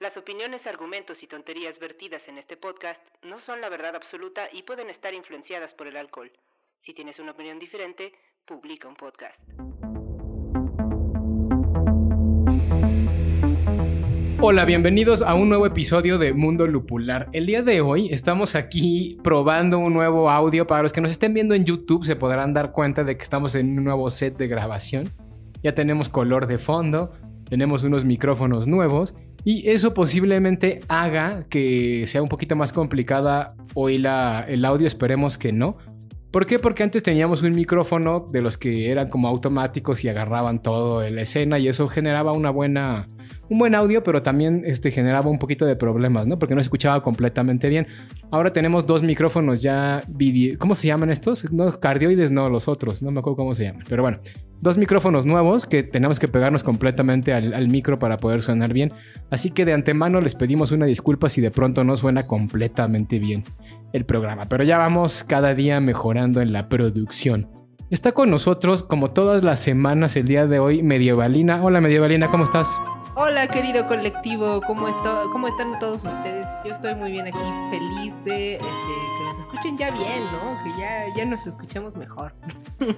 Las opiniones, argumentos y tonterías vertidas en este podcast no son la verdad absoluta y pueden estar influenciadas por el alcohol. Si tienes una opinión diferente, publica un podcast. Hola, bienvenidos a un nuevo episodio de Mundo Lupular. El día de hoy estamos aquí probando un nuevo audio. Para los que nos estén viendo en YouTube se podrán dar cuenta de que estamos en un nuevo set de grabación. Ya tenemos color de fondo, tenemos unos micrófonos nuevos y eso posiblemente haga que sea un poquito más complicada hoy la, el audio, esperemos que no. ¿Por qué? Porque antes teníamos un micrófono de los que eran como automáticos y agarraban todo en la escena y eso generaba una buena, un buen audio, pero también este, generaba un poquito de problemas, ¿no? Porque no se escuchaba completamente bien. Ahora tenemos dos micrófonos ya, ¿cómo se llaman estos? No, cardioides, no, los otros, no me acuerdo cómo se llaman, pero bueno, dos micrófonos nuevos que tenemos que pegarnos completamente al, al, micro para poder sonar bien. Así que de antemano les pedimos una disculpa si de pronto no suena completamente bien el programa, pero ya vamos cada día mejorando en la producción. Está con nosotros, como todas las semanas, el día de hoy, Medievalina. Hola Medievalina, ¿cómo estás? Hola querido colectivo, ¿cómo, ¿cómo están todos ustedes? Yo estoy muy bien aquí, feliz de este, que nos escuchen ya bien, ¿no? Que ya, ya nos escuchemos mejor.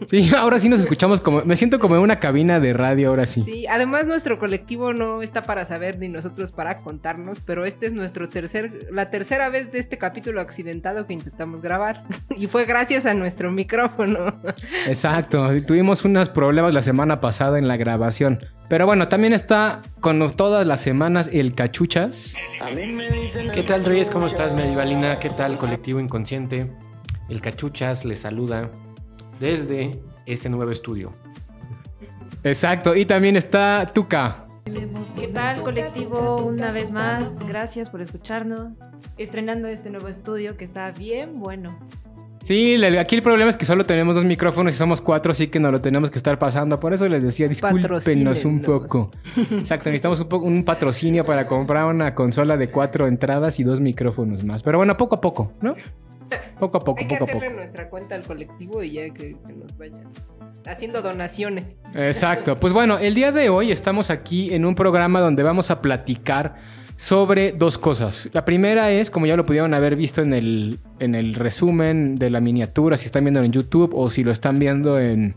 Sí, ahora sí nos escuchamos como, me siento como en una cabina de radio, ahora sí. Sí, además nuestro colectivo no está para saber ni nosotros para contarnos, pero este es nuestro tercer, la tercera vez de este capítulo accidentado que intentamos grabar y fue gracias a nuestro micrófono. Exacto, tuvimos unos problemas la semana pasada en la grabación. Pero bueno, también está con todas las semanas el Cachuchas. ¿Qué tal, Reyes? ¿Cómo estás, Medivalina? ¿Qué tal, Colectivo Inconsciente? El Cachuchas les saluda desde este nuevo estudio. Exacto, y también está Tuca. ¿Qué tal, colectivo? Una vez más, gracias por escucharnos. Estrenando este nuevo estudio que está bien bueno. Sí, aquí el problema es que solo tenemos dos micrófonos y somos cuatro, así que nos lo tenemos que estar pasando. Por eso les decía, discúlpenos un poco. Exacto, necesitamos un, poco, un patrocinio para comprar una consola de cuatro entradas y dos micrófonos más. Pero bueno, poco a poco, ¿no? Poco a poco, Hay poco que a poco. nuestra cuenta al colectivo y ya que, que nos vayan haciendo donaciones. Exacto. Pues bueno, el día de hoy estamos aquí en un programa donde vamos a platicar sobre dos cosas. La primera es, como ya lo pudieron haber visto en el, en el resumen de la miniatura, si están viendo en YouTube o si lo están viendo en,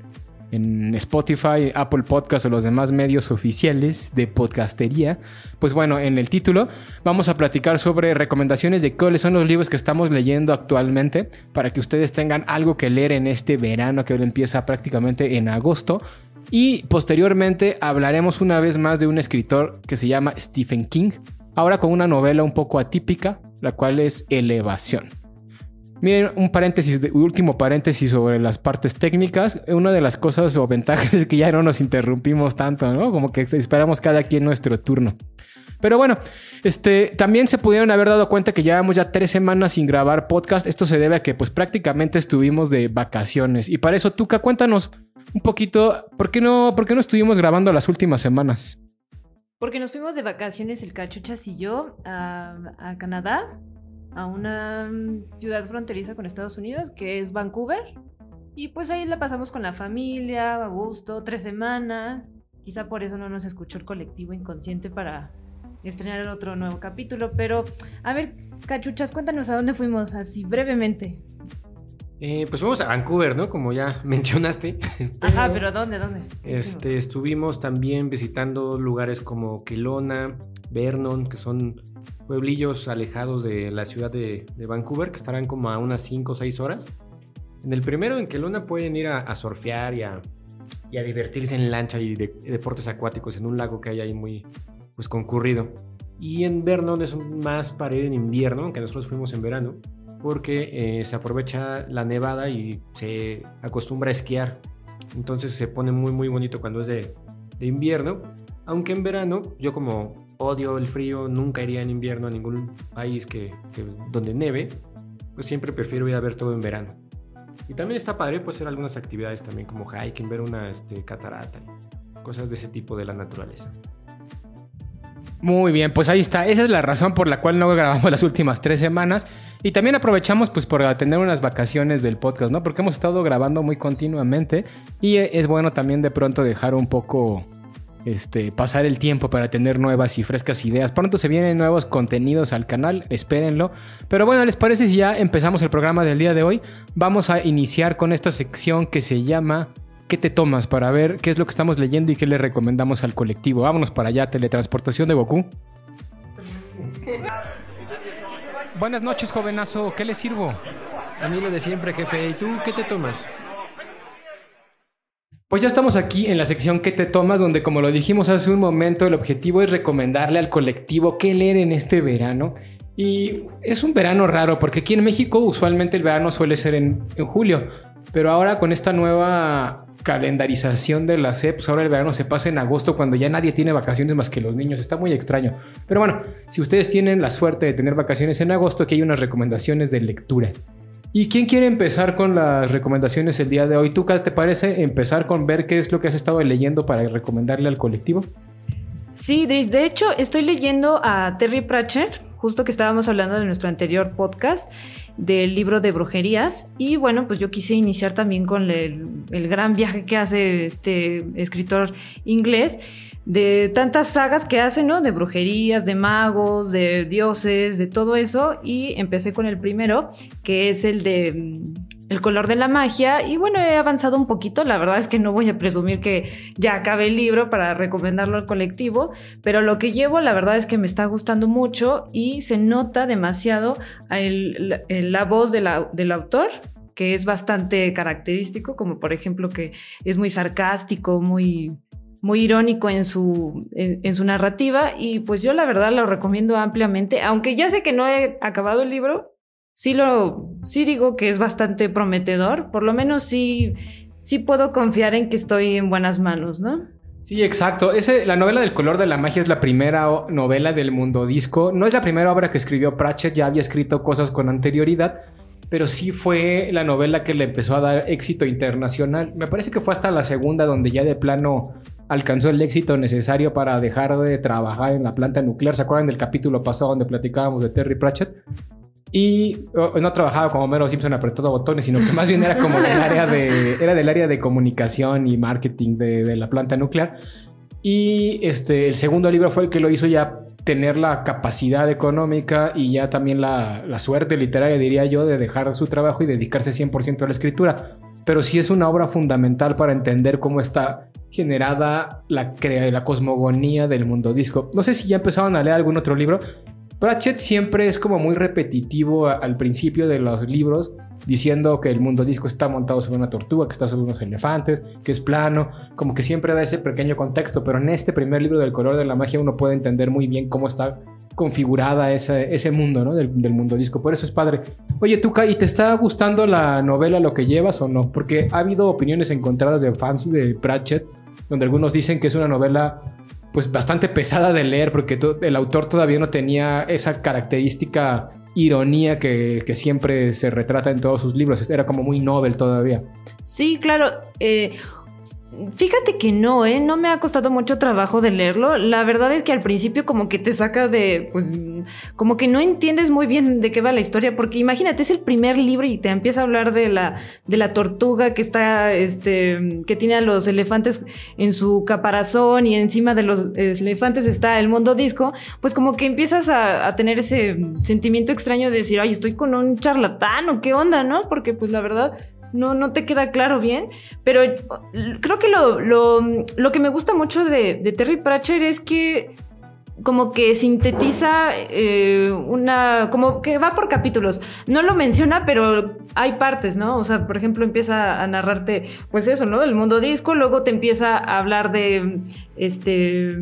en Spotify, Apple Podcast o los demás medios oficiales de podcastería. Pues bueno, en el título vamos a platicar sobre recomendaciones de cuáles son los libros que estamos leyendo actualmente para que ustedes tengan algo que leer en este verano que ahora empieza prácticamente en agosto. Y posteriormente hablaremos una vez más de un escritor que se llama Stephen King, ahora con una novela un poco atípica, la cual es Elevación. Miren, un paréntesis, último paréntesis sobre las partes técnicas. Una de las cosas o ventajas es que ya no nos interrumpimos tanto, ¿no? Como que esperamos cada quien nuestro turno. Pero bueno, este, también se pudieron haber dado cuenta que llevamos ya tres semanas sin grabar podcast. Esto se debe a que pues prácticamente estuvimos de vacaciones. Y para eso, Tuca, cuéntanos un poquito, ¿por qué no, por qué no estuvimos grabando las últimas semanas? Porque nos fuimos de vacaciones el Cachuchas y yo a, Canadá a una ciudad fronteriza con Estados Unidos, que es Vancouver. Y pues ahí la pasamos con la familia, a gusto, tres semanas. Quizá por eso no nos escuchó el colectivo inconsciente para estrenar otro nuevo capítulo. Pero, a ver, cachuchas, cuéntanos a dónde fuimos, así brevemente. Eh, pues fuimos a Vancouver, ¿no? Como ya mencionaste. Ajá, pero ¿dónde? ¿Dónde? Este, estuvimos también visitando lugares como Kelowna, Vernon, que son pueblillos alejados de la ciudad de, de, Vancouver, que estarán como a unas 5 o 6 horas. En el primero, en Kelowna, pueden ir a, a surfear y a, y a, divertirse en lancha y de, deportes acuáticos en un lago que hay ahí muy pues, concurrido. Y en Vernon es más para ir en invierno, aunque nosotros fuimos en verano, porque eh, se aprovecha la nevada y se acostumbra a esquiar. Entonces se pone muy muy bonito cuando es de, de invierno. Aunque en verano, yo como odio el frío, nunca iría en invierno a ningún país que, que donde neve. pues siempre prefiero ir a ver todo en verano. Y también está padre pues hacer algunas actividades también como hiking, ver una este, catarata, cosas de ese tipo de la naturaleza. Muy bien, pues ahí está. Esa es la razón por la cual no grabamos las últimas tres semanas. Y también aprovechamos pues por tener unas vacaciones del podcast, ¿no? Porque hemos estado grabando muy continuamente y es bueno también de pronto dejar un poco este, pasar el tiempo para tener nuevas y frescas ideas. Pronto se vienen nuevos contenidos al canal, espérenlo. Pero bueno, ¿les parece si ya empezamos el programa del día de hoy? Vamos a iniciar con esta sección que se llama ¿Qué te tomas para ver qué es lo que estamos leyendo y qué le recomendamos al colectivo? Vámonos para allá, teletransportación de Goku. Buenas noches, jovenazo, ¿qué le sirvo? A mí lo de siempre, jefe. ¿Y tú qué te tomas? Pues ya estamos aquí en la sección ¿Qué te tomas? Donde como lo dijimos hace un momento, el objetivo es recomendarle al colectivo qué leer en este verano. Y es un verano raro porque aquí en México usualmente el verano suele ser en, en julio. Pero ahora con esta nueva calendarización de la SEP, pues ahora el verano se pasa en agosto cuando ya nadie tiene vacaciones más que los niños. Está muy extraño. Pero bueno, si ustedes tienen la suerte de tener vacaciones en agosto, aquí hay unas recomendaciones de lectura. ¿Y quién quiere empezar con las recomendaciones el día de hoy? ¿Tú, qué te parece empezar con ver qué es lo que has estado leyendo para recomendarle al colectivo? Sí, de hecho estoy leyendo a Terry Pratchett, justo que estábamos hablando de nuestro anterior podcast del libro de brujerías. Y bueno, pues yo quise iniciar también con el, gran viaje que hace este escritor inglés de tantas sagas que hace, ¿no? De brujerías, de magos, de dioses, de todo eso. Y empecé con el primero, que es el de el color de la magia. Y bueno, he avanzado un poquito, la verdad es que no voy a presumir que ya acabé el libro para recomendarlo al colectivo, pero lo que llevo la verdad es que me está gustando mucho y se nota demasiado la, voz del autor que es bastante característico, como por ejemplo que es muy sarcástico, muy, muy irónico en su, en, su narrativa. Y pues yo la verdad lo recomiendo ampliamente, aunque ya sé que no he acabado el libro, sí lo, sí digo que es bastante prometedor, por lo menos sí, sí puedo confiar en que estoy en buenas manos, ¿no? Sí, exacto. Ese, la novela del color de la magia es la primera novela del mundo disco. No es la primera obra que escribió Pratchett, ya había escrito cosas con anterioridad, pero sí fue la novela que le empezó a dar éxito internacional. Me parece que fue hasta la segunda donde ya de plano alcanzó el éxito necesario para dejar de trabajar en la planta nuclear. ¿Se acuerdan del capítulo pasado donde platicábamos de Terry Pratchett? Y no trabajaba como Mero Simpson apretando botones, sino que más bien era como del área de, era del área de comunicación y marketing de, la planta nuclear. Y este, el segundo libro fue el que lo hizo ya tener la capacidad económica y ya también la, la suerte literaria, diría yo, de dejar su trabajo y dedicarse 100% a la escritura. Pero sí es una obra fundamental para entender cómo está generada la, la cosmogonía del mundo disco. No sé si ya empezaron a leer algún otro libro. Pratchett siempre es como muy repetitivo al principio de los libros, diciendo que el mundo disco está montado sobre una tortuga, que está sobre unos elefantes, que es plano, como que siempre da ese pequeño contexto, pero en este primer libro del color de la magia uno puede entender muy bien cómo está configurada ese, ese mundo, ¿no? Del, mundo disco. Por eso es padre. Oye, Tuca, ¿y te está gustando la novela lo que llevas o no? Porque ha habido opiniones encontradas de fans de Pratchett, donde algunos dicen que es una novela pues bastante pesada de leer porque el autor todavía no tenía esa característica ironía que, siempre se retrata en todos sus libros. Era como muy novel todavía. Sí, claro. Eh, Fíjate que no, ¿eh? No me ha costado mucho trabajo de leerlo. La verdad es que al principio como que te saca de... Pues, como que no entiendes muy bien de qué va la historia, porque imagínate, es el primer libro y te empieza a hablar de la, de la tortuga que está, este, que tiene a los elefantes en su caparazón y encima de los elefantes está el mundo disco, pues como que empiezas a, a tener ese sentimiento extraño de decir, ay, estoy con un charlatán o qué onda, ¿no? Porque pues la verdad no, no te queda claro bien, pero creo que lo, lo, que me gusta mucho de, Terry Pratchett es que como que sintetiza eh, una, como que va por capítulos. No lo menciona, pero hay partes, ¿no? O sea, por ejemplo, empieza a narrarte, pues eso, ¿no? Del mundo disco, luego te empieza a hablar de, este,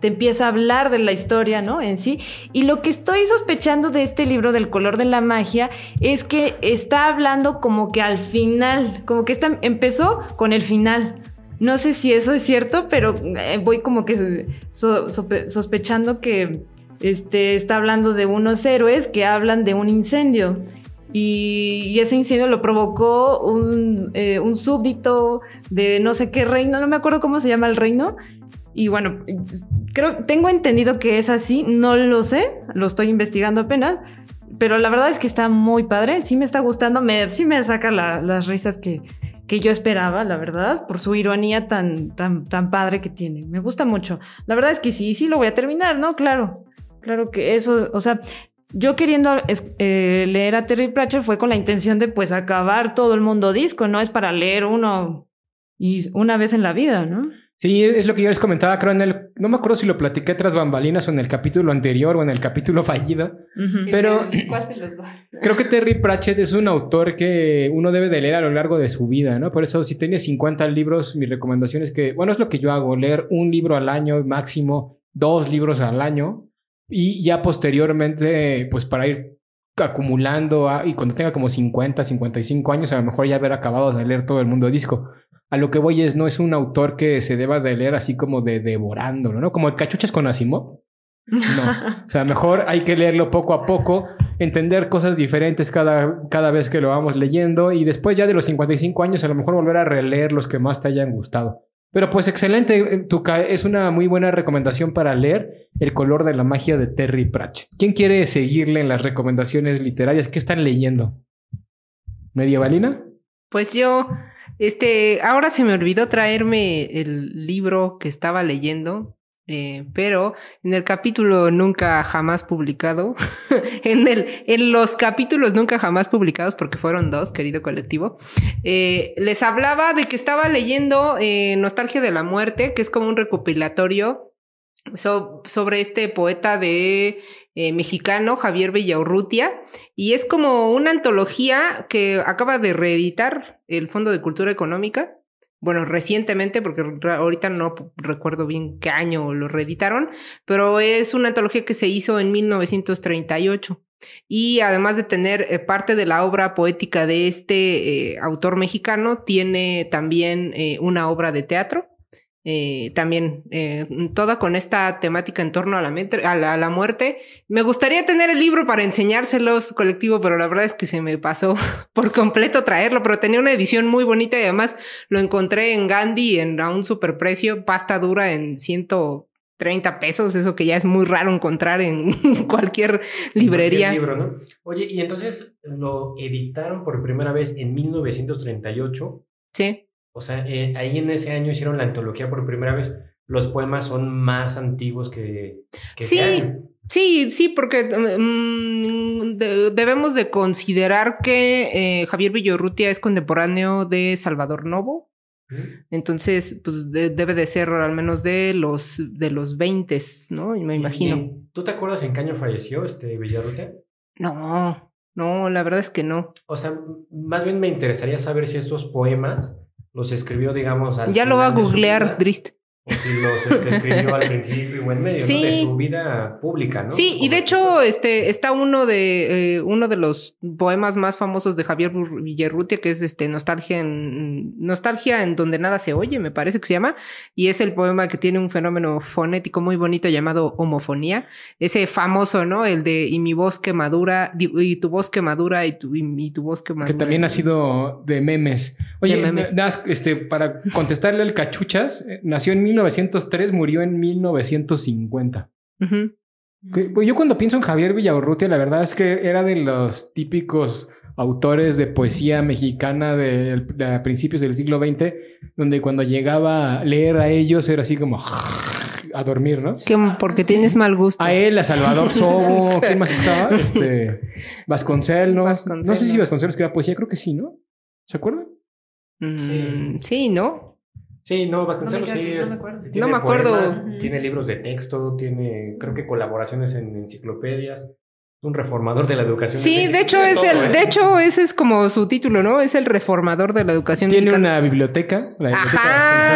te empieza a hablar de la historia, ¿no? En sí. Y lo que estoy sospechando de este libro del color de la magia es que está hablando como que al final, como que está, empezó con el final. No sé si eso es cierto, pero eh, voy como que sospechando que este, está hablando de unos héroes que hablan de un incendio. y, ese incendio lo provocó un, eh, un súbdito de no sé qué reino, no me acuerdo cómo se llama el reino. Y bueno, creo, tengo entendido que es así, no lo sé, lo estoy investigando apenas, pero la verdad es que está muy padre, sí me está gustando, me, sí me saca la- las risas que, que yo esperaba, la verdad, por su ironía tan, tan, tan padre que tiene. Me gusta mucho. La verdad es que sí, sí lo voy a terminar, ¿no? Claro, claro que eso, o sea, yo queriendo eh, leer a Terry Pratchett fue con la intención de pues acabar todo el mundo disco, no es para leer uno y una vez en la vida, ¿no? Sí, es lo que yo les comentaba, creo en el... No me acuerdo si lo platiqué tras bambalinas o en el capítulo anterior o en el capítulo fallido. Pero- ¿Cuál de los dos? Creo que Terry Pratchett es un autor que uno debe de leer a lo largo de su vida, ¿no? Por eso, si tienes 50 libros, mi recomendación es que, bueno, es lo que yo hago, leer un libro al año, máximo dos libros al año, y ya posteriormente, pues para ir acumulando, a- y cuando tenga como 50, 55 años, a lo mejor ya haber acabado de leer todo el mundo disco. A lo que voy es, no es un autor que se deba de leer así como de devorándolo, ¿no? Como el cachuchas con Asimov. No. O sea, mejor hay que leerlo poco a poco, entender cosas diferentes cada, cada vez que lo vamos leyendo y después ya de los 55 años a lo mejor volver a releer los que más te hayan gustado. Pero pues excelente, eh, Tuca, es una muy buena recomendación para leer El color de la magia de Terry Pratchett. ¿Quién quiere seguirle en las recomendaciones literarias? ¿Qué están leyendo? ¿Medievalina? Pues yo, este, ahora se me olvidó traerme el libro que estaba leyendo, eh, pero en el capítulo nunca jamás publicado, en, el, en los capítulos nunca jamás publicados, porque fueron dos, querido colectivo, eh, les hablaba de que estaba leyendo eh, Nostalgia de la Muerte, que es como un recopilatorio so- sobre este poeta de eh, mexicano, Javier Villaurrutia, y es como una antología que acaba de reeditar el Fondo de Cultura Económica. Bueno, recientemente, porque ahorita no recuerdo bien qué año lo reeditaron, pero es una antología que se hizo en 1938. Y además de tener eh, parte de la obra poética de este eh, autor mexicano, tiene también una obra de teatro. Eh, también eh, toda con esta temática en torno a la, a la- a la muerte me gustaría tener el libro para enseñárselos colectivo, pero la verdad es que se me pasó por completo traerlo, pero tenía una edición muy bonita y además lo encontré en Gandhi en, a un superprecio, pasta dura en 130 pesos, eso que ya es muy raro encontrar en cualquier librería. Cualquier libro, ¿no? Oye, y entonces lo editaron por primera vez en 1938. Sí. O sea, eh, ahí en ese año hicieron la antología por primera vez. Los poemas son más antiguos que, que Sí. año. Sí, sí, porque mm, de- debemos de considerar que eh, Javier Villorrutia es contemporáneo de Salvador Novo. ¿Mm? Entonces, pues de- debe de ser al menos de los de los 20, ¿no? Me imagino. y- ¿Tú te acuerdas en qué año falleció este Villarrutia? No, no, la verdad es que no. O sea, más bien me interesaría saber si estos poemas los escribió, digamos, al Ya lo va a googlear, Drist. O si los escribió al principio o en medio, ¿no? Sí. De su vida pública, ¿no? Sí, y de hecho, este, está uno de eh, uno de los poemas más famosos de Javier Villarrutia, que es este Nostalgia en Nostalgia en donde nada se oye, me parece que se llama, y es el poema que tiene un fenómeno fonético muy bonito llamado homofonía, ese famoso, ¿no? El de y mi voz que madura, y tu voz que madura, y tu, y, tu voz que madura. Que también ha sido de memes. Oye, De memes. más, este, para contestarle al cachuchas, eh, nació en 1903, murió en 1950. Ujú. Que- pues yo cuando pienso en Javier Villaurrutia, la verdad es que era de los típicos autores de poesía mexicana de, principios del siglo XX, donde cuando llegaba a leer a ellos era así como a dormir, ¿no? Que porque tienes mal gusto. A él, a Salvador Sobo, ¿quién más estaba? Este, Vasconcelos. Vasconcelos. No sé si Vasconcelos que era poesía, creo que sí, ¿no? ¿Se acuerdan? Mm, sí, ¿no? Sí, no, Vasconcelos No me sí acuerdo, es- no me acuerdo. tiene No me acuerdo. poemas, tiene libros de texto, tiene, creo que colaboraciones en enciclopedias. Un reformador de la educación. Sí, de hecho es el, ¿eh? de hecho ese es como su título, ¿no? Es el reformador de la educación. Tiene mexicana. una biblioteca. la biblioteca Ajá,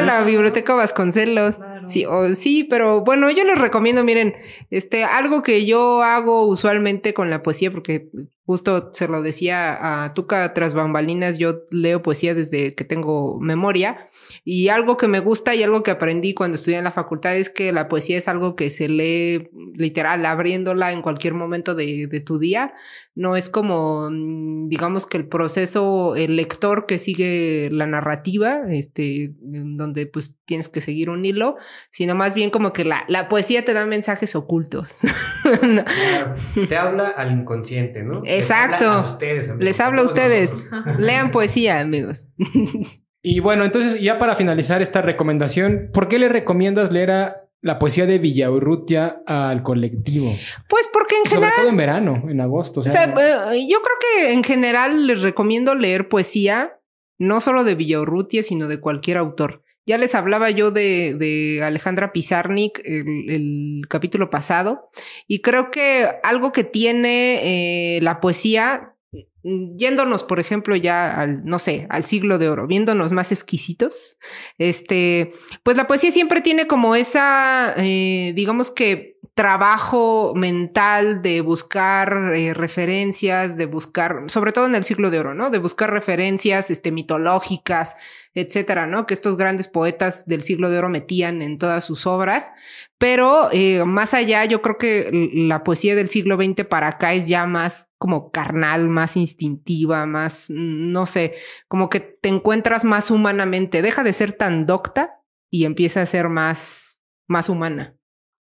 Vasconcelos. la biblioteca Vasconcelos. Claro. Sí, o- sí, pero bueno, yo les recomiendo, miren, este, algo que yo hago usualmente con la poesía, porque Justo se lo decía a Tuca tras bambalinas, yo leo poesía desde que tengo memoria y algo que me gusta y algo que aprendí cuando estudié en la facultad es que la poesía es algo que se lee literal abriéndola en cualquier momento de, tu día. No es como, mm, digamos que el proceso, el lector que sigue la narrativa, este, donde pues tienes que seguir un hilo, sino más bien como que la, la poesía te da mensajes ocultos. Te habla al inconsciente, ¿no? Les Exacto. a ustedes, amigos, Les hablo a ustedes. Lean poesía, amigos. Y bueno, entonces ya para finalizar esta recomendación, ¿por qué le recomiendas leer a la poesía de Villaurrutia al colectivo? Pues porque en Sobre general todo en verano, en agosto. O O sea, sea, eh, yo creo que en general les recomiendo leer poesía, no solo de Villaurrutia, sino de cualquier autor. Ya les hablaba yo de, de Alejandra Pizarnik el, el capítulo pasado, y creo que algo que tiene eh, la poesía, mm, yéndonos, por ejemplo, ya al, no sé, al siglo de oro, viéndonos más exquisitos, este, pues la poesía siempre tiene como esa, eh, digamos que trabajo mental de buscar eh, referencias, de buscar, sobre todo en el siglo de oro, ¿no? De buscar referencias este, mitológicas, etcétera, ¿no? Que estos grandes poetas del siglo de oro metían en todas sus obras. Pero eh, más allá, yo creo que la poesía del siglo XX para acá es ya más como carnal, más instintiva, más, mm, no sé, como que te encuentras más humanamente. Deja de ser tan docta y empieza a ser más, más humana.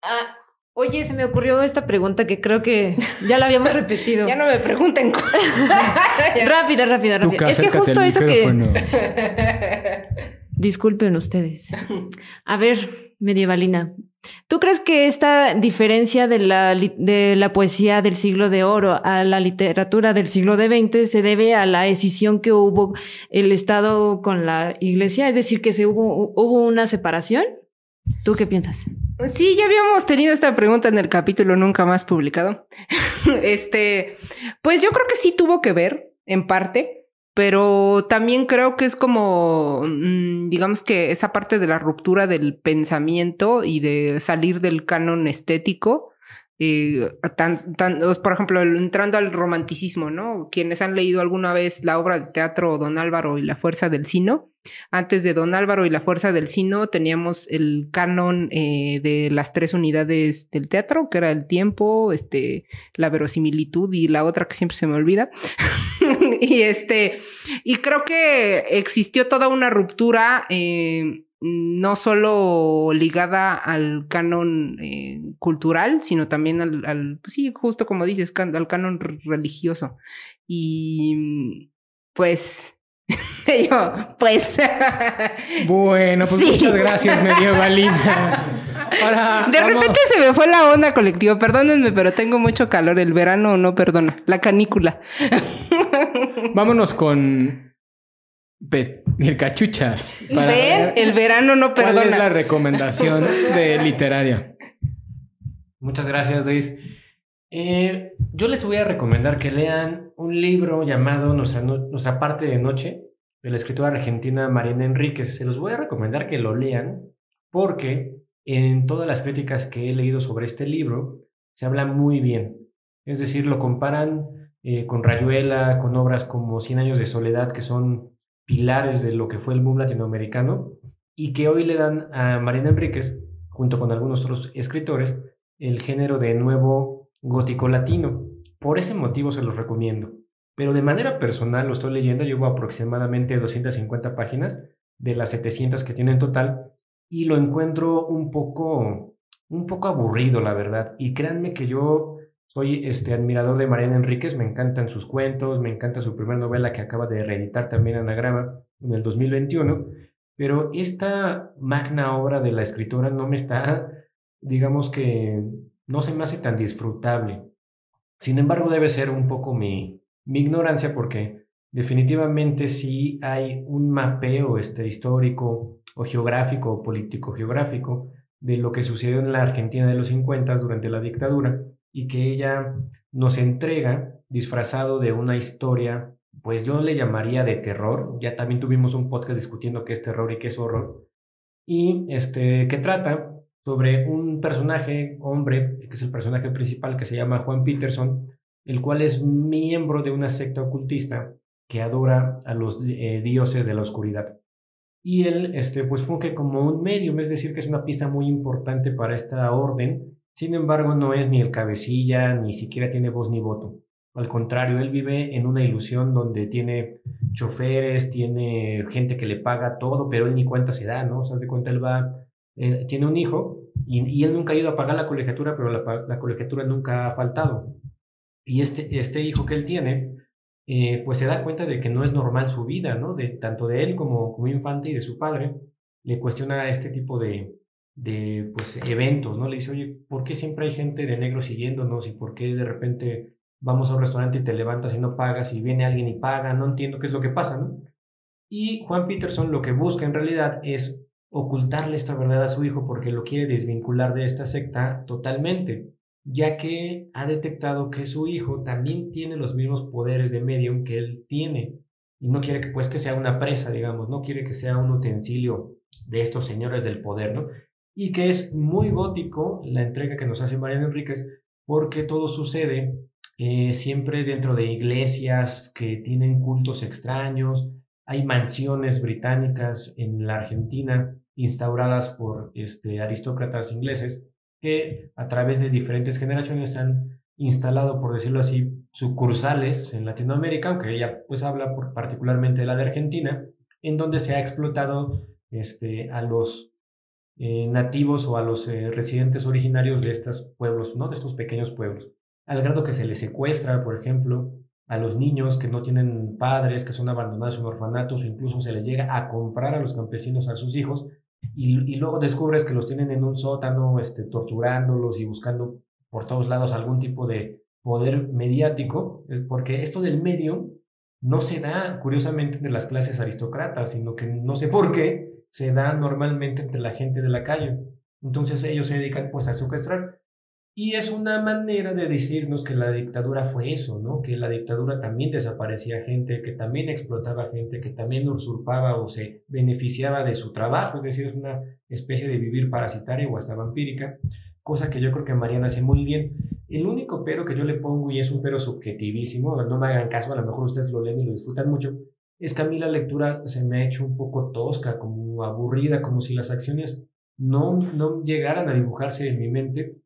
Ah, oye, se me ocurrió esta pregunta que creo que ya la habíamos repetido. Ya no me pregunten cosas. Rápida, rápida, rápida. Es que justo eso que. Disculpen ustedes. A ver, medievalina. ¿Tú crees que esta diferencia de la, de la poesía del siglo de oro a la literatura del siglo de XX se debe a la escisión que hubo el Estado con la Iglesia? Es decir, que se hubo, hubo una separación. ¿Tú qué piensas? Sí, ya habíamos tenido esta pregunta en el capítulo nunca más publicado. este, pues yo creo que sí tuvo que ver, en parte, pero también creo que es como, mm, digamos que esa parte de la ruptura del pensamiento y de salir del canon estético. Eh, por ejemplo, entrando al romanticismo, ¿no? Quienes han leído alguna vez la obra de teatro Don Álvaro y la Fuerza del Sino, antes de Don Álvaro y la Fuerza del Sino teníamos el canon eh, de las tres unidades del teatro, que era el tiempo, este, la verosimilitud y la otra que siempre se me olvida. y este, y creo que existió toda una ruptura, eh, no solo ligada al canon eh, cultural, sino también al, al, pues sí, justo como dices, can- al canon religioso. Y pues, yo, pues. Bueno, pues Sí. muchas gracias, medievalina. Ahora, De vamos- repente se me fue la onda colectiva, perdónenme, pero tengo mucho calor. El verano no perdona. La canícula. vámonos con el cachuchas. para ¿Ven? ver El verano no ¿Cuál es la perdona. recomendación de literaria? Muchas gracias, Luis. Eh, yo les voy a recomendar que lean un libro llamado Nuestra, No- Nuestra parte de noche de la escritora argentina Mariana Enríquez. Se los voy a recomendar que lo lean porque en todas las críticas que he leído sobre este libro se habla muy bien. Es decir, lo comparan eh, con Rayuela, con obras como Cien años de soledad, que son pilares de lo que fue el boom latinoamericano y que hoy le dan a Mariana Enríquez, junto con algunos otros escritores, el género de nuevo gótico latino. Por ese motivo se los recomiendo. Pero de manera personal lo estoy leyendo, llevo aproximadamente 250 páginas de las 700 que tiene en total y lo encuentro un poco un poco aburrido, la verdad. Y créanme que yo soy este admirador de Mariana Enríquez, me encantan sus cuentos, me encanta su primera novela que acaba de reeditar también Anagrama en el 2021, pero esta magna obra de la escritora no me está digamos que no se me hace tan disfrutable. Sin embargo, debe ser un poco mi, mi ignorancia porque definitivamente sí hay un mapeo este, histórico o geográfico o político geográfico de lo que sucedió en la Argentina de los 50 durante la dictadura y que ella nos entrega disfrazado de una historia, pues yo le llamaría de terror. Ya también tuvimos un podcast discutiendo qué es terror y qué es horror. Y este, que trata sobre un personaje, hombre, que es el personaje principal, que se llama Juan Peterson, el cual es miembro de una secta ocultista que adora a los eh, dioses de la oscuridad. Y él, este, pues funge como un medium, es decir, que es una pieza muy importante para esta orden. Sin embargo, no es ni el cabecilla, ni siquiera tiene voz ni voto. Al contrario, él vive en una ilusión donde tiene choferes, tiene gente que le paga todo, pero él ni cuenta se da, ¿no? O sea, de cuenta él va, tiene un hijo y, él nunca ha ido a pagar la colegiatura, pero la, la colegiatura nunca ha faltado. Y este, este hijo que él tiene, eh, pues se da cuenta de que no es normal su vida, ¿no? De, tanto de él como, como infante y de su padre, le cuestiona este tipo de, de pues, eventos, ¿no? Le dice, oye, ¿por qué siempre hay gente de negro siguiéndonos y por qué de repente vamos a un restaurante y te levantas y no pagas y viene alguien y paga? No entiendo qué es lo que pasa, ¿no? Y Juan Peterson lo que busca en realidad es ocultarle esta verdad a su hijo porque lo quiere desvincular de esta secta totalmente ya que ha detectado que su hijo también tiene los mismos poderes de medium que él tiene y no quiere que pues que sea una presa, digamos, no quiere que sea un utensilio de estos señores del poder, ¿no? Y que es muy gótico la entrega que nos hace Mariano Enríquez porque todo sucede eh, siempre dentro de iglesias que tienen cultos extraños, hay mansiones británicas en la Argentina instauradas por este, aristócratas ingleses que a través de diferentes generaciones han instalado, por decirlo así, sucursales en Latinoamérica, aunque ella pues habla por, particularmente de la de Argentina, en donde se ha explotado este, a los eh, nativos o a los eh, residentes originarios de estos pueblos, ¿no? de estos pequeños pueblos, al grado que se les secuestra, por ejemplo, a los niños que no tienen padres, que son abandonados en orfanatos, o incluso se les llega a comprar a los campesinos a sus hijos y, luego descubres que los tienen en un sótano, este, torturándolos y buscando por todos lados algún tipo de poder mediático, eh, porque esto del medio no se da curiosamente entre las clases aristócratas, sino que no sé por qué se da normalmente entre la gente de la calle. Entonces ellos se dedican pues a secuestrar y es una manera de decirnos que la dictadura fue eso, ¿no? Que la dictadura también desaparecía gente, que también explotaba gente, que también usurpaba o se beneficiaba de su trabajo, es decir, es una especie de vivir parasitaria o hasta vampírica, cosa que yo creo que Mariana hace muy bien. El único pero que yo le pongo, y es un pero subjetivísimo, no me hagan caso, a lo mejor ustedes lo leen y lo disfrutan mucho, es que a mí la lectura se me ha hecho un poco tosca, como aburrida, como si las acciones no, no llegaran a dibujarse en mi mente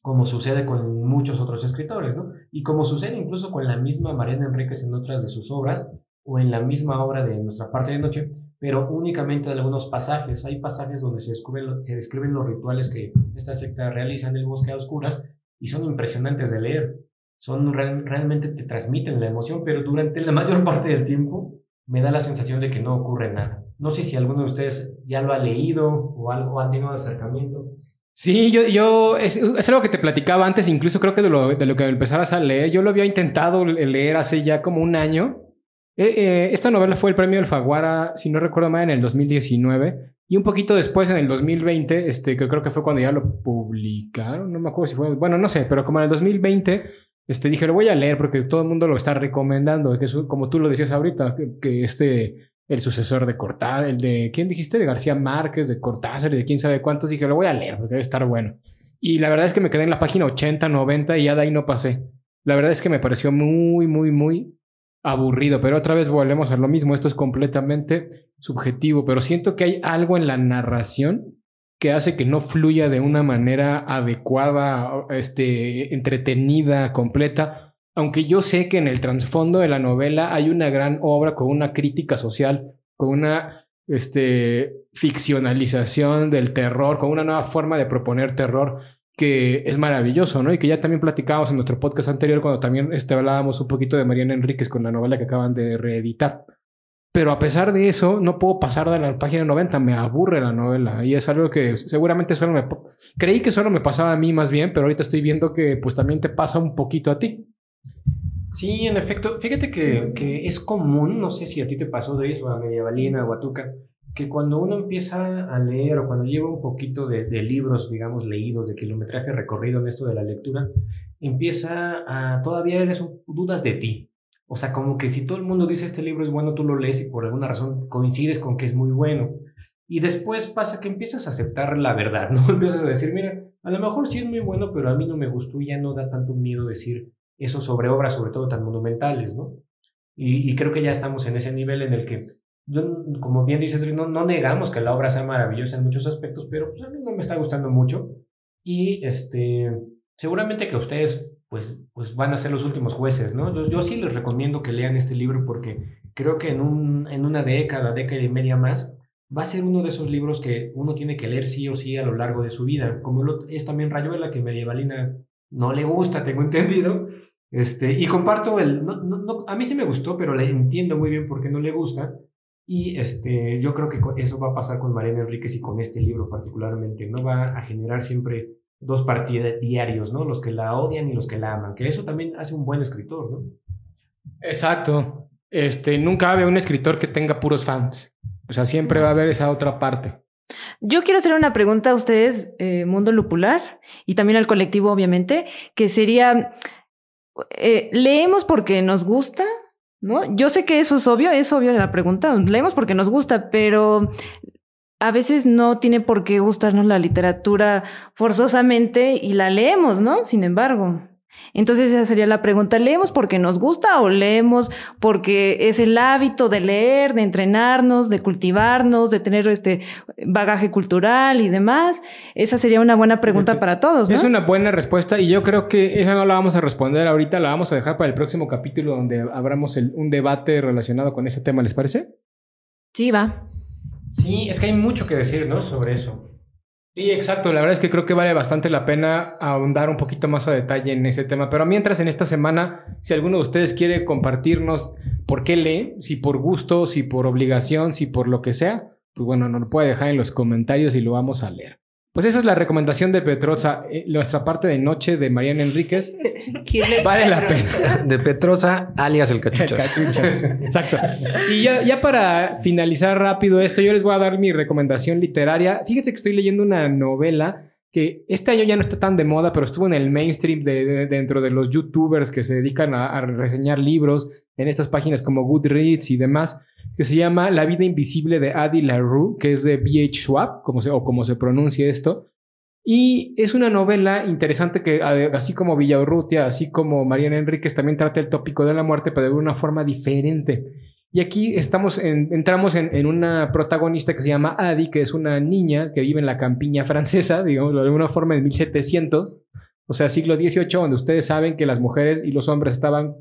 como sucede con muchos otros escritores, ¿no? Y como sucede incluso con la misma Mariana Enríquez en otras de sus obras, o en la misma obra de Nuestra parte de noche, pero únicamente de algunos pasajes. Hay pasajes donde se, descubren, se describen los rituales que esta secta realiza en el bosque a oscuras y son impresionantes de leer. Son realmente te transmiten la emoción, pero durante la mayor parte del tiempo me da la sensación de que no ocurre nada. No sé si alguno de ustedes ya lo ha leído o algo han tenido acercamiento. Sí, yo, yo es, algo que te platicaba antes, incluso creo que de lo, de lo que empezaras a leer. Yo lo había intentado leer hace ya como un año. Eh, eh, esta novela fue el premio Alfaguara, si no recuerdo mal, en el 2019. Y un poquito después, en el 2020, este, que creo que fue cuando ya lo publicaron, no me acuerdo si fue, bueno, no sé, pero como en el 2020, este, dije, lo voy a leer porque todo el mundo lo está recomendando, que como tú lo decías ahorita, que este el sucesor de Cortázar, el de, ¿quién dijiste? De García Márquez, de Cortázar y de quién sabe cuántos. Dije, lo voy a leer porque debe estar bueno. Y la verdad es que me quedé en la página 80, 90 y ya de ahí no pasé. La verdad es que me pareció muy, muy, muy aburrido. Pero otra vez volvemos a lo mismo. Esto es completamente subjetivo. Pero siento que hay algo en la narración que hace que no fluya de una manera adecuada, este, entretenida, completa aunque yo sé que en el trasfondo de la novela hay una gran obra con una crítica social, con una este, ficcionalización del terror, con una nueva forma de proponer terror que es maravilloso, ¿no? Y que ya también platicábamos en nuestro podcast anterior cuando también este, hablábamos un poquito de Mariana Enríquez con la novela que acaban de reeditar. Pero a pesar de eso, no puedo pasar de la página 90, me aburre la novela y es algo que seguramente solo me... Creí que solo me pasaba a mí más bien, pero ahorita estoy viendo que pues también te pasa un poquito a ti. Sí, en efecto. Fíjate que, que, es común, no sé si a ti te pasó de eso, a Medievalina o a Tuca, que cuando uno empieza a leer o cuando lleva un poquito de, de, libros, digamos, leídos, de kilometraje recorrido en esto de la lectura, empieza a, todavía eres dudas de ti. O sea, como que si todo el mundo dice este libro es bueno, tú lo lees y por alguna razón coincides con que es muy bueno. Y después pasa que empiezas a aceptar la verdad, ¿no? Empiezas a decir, mira, a lo mejor sí es muy bueno, pero a mí no me gustó y ya no da tanto miedo decir eso sobre obras, sobre todo tan monumentales, ¿no? Y, creo que ya estamos en ese nivel en el que, yo, como bien dices, no, no negamos que la obra sea maravillosa en muchos aspectos, pero pues a mí no me está gustando mucho. Y este, seguramente que ustedes pues, pues van a ser los últimos jueces, ¿no? Yo, yo sí les recomiendo que lean este libro porque creo que en, un, en una década, década y media más, va a ser uno de esos libros que uno tiene que leer sí o sí a lo largo de su vida, como es también Rayuela, que Medievalina no le gusta, tengo entendido, este, y comparto el, no, no, a mí sí me gustó, pero le entiendo muy bien por qué no le gusta, y este, yo creo que eso va a pasar con Mariana Enríquez y con este libro particularmente, ¿no? Va a generar siempre dos partidos diarios, ¿no? Los que la odian y los que la aman, que eso también hace un buen escritor, ¿no? Exacto. Este, nunca había un escritor que tenga puros fans. O sea, siempre va a haber esa otra parte. Yo quiero hacer una pregunta a ustedes, eh, Mundo Lupular, y también al colectivo, obviamente, que sería, eh, ¿leemos porque nos gusta? ¿No? Yo sé que eso es obvio, es obvio de la pregunta, leemos porque nos gusta, pero a veces no tiene por qué gustarnos la literatura forzosamente y la leemos, ¿no? Sin embargo. Entonces esa sería la pregunta, ¿leemos porque nos gusta o leemos porque es el hábito de leer, de entrenarnos, de cultivarnos, de tener este bagaje cultural y demás? Esa sería una buena pregunta para todos. ¿no? Es una buena respuesta y yo creo que esa no la vamos a responder ahorita, la vamos a dejar para el próximo capítulo donde abramos un debate relacionado con ese tema, ¿les parece? Sí, va. Sí, es que hay mucho que decir, ¿no? Sobre eso. Sí, exacto. La verdad es que creo que vale bastante la pena ahondar un poquito más a detalle en ese tema. Pero mientras en esta semana, si alguno de ustedes quiere compartirnos por qué lee, si por gusto, si por obligación, si por lo que sea, pues bueno, nos lo puede dejar en los comentarios y lo vamos a leer. Pues esa es la recomendación de Petroza, eh, nuestra parte de noche de Mariana Enríquez. vale la pena. De Petroza, alias el cachuchas. El cachuchas. Exacto. Y ya, ya, para finalizar rápido esto, yo les voy a dar mi recomendación literaria. Fíjense que estoy leyendo una novela este año ya no está tan de moda, pero estuvo en el mainstream de, dentro de los youtubers que se dedican a, a reseñar libros en estas páginas como Goodreads y demás que se llama La vida invisible de Adi LaRue, que es de B.H. Schwab, como se, o como se pronuncia esto. Y es una novela interesante que, así como Villaurrutia, así como Mariana Enríquez, también trata el tópico de la muerte, pero de una forma diferente. Y aquí estamos entramos en, una protagonista que se llama Adi, que es una niña que vive en la campiña francesa, digamos, de alguna forma en 1700, o sea, siglo XVIII, donde ustedes saben que las mujeres y los hombres estaban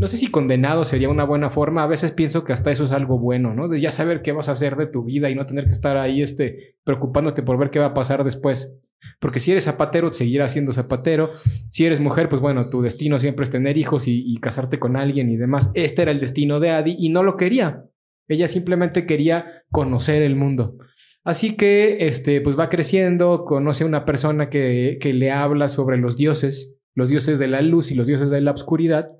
no sé si condenado sería una buena forma. A veces pienso que hasta eso es algo bueno, ¿no? De ya saber qué vas a hacer de tu vida y no tener que estar ahí este, preocupándote por ver qué va a pasar después. Porque si eres zapatero, seguirás siendo zapatero. Si eres mujer, pues bueno, tu destino siempre es tener hijos y, casarte con alguien y demás. Este era el destino de Adi y no lo quería. Ella simplemente quería conocer el mundo. Así que, este, pues va creciendo, conoce a una persona que, que le habla sobre los dioses, los dioses de la luz y los dioses de la oscuridad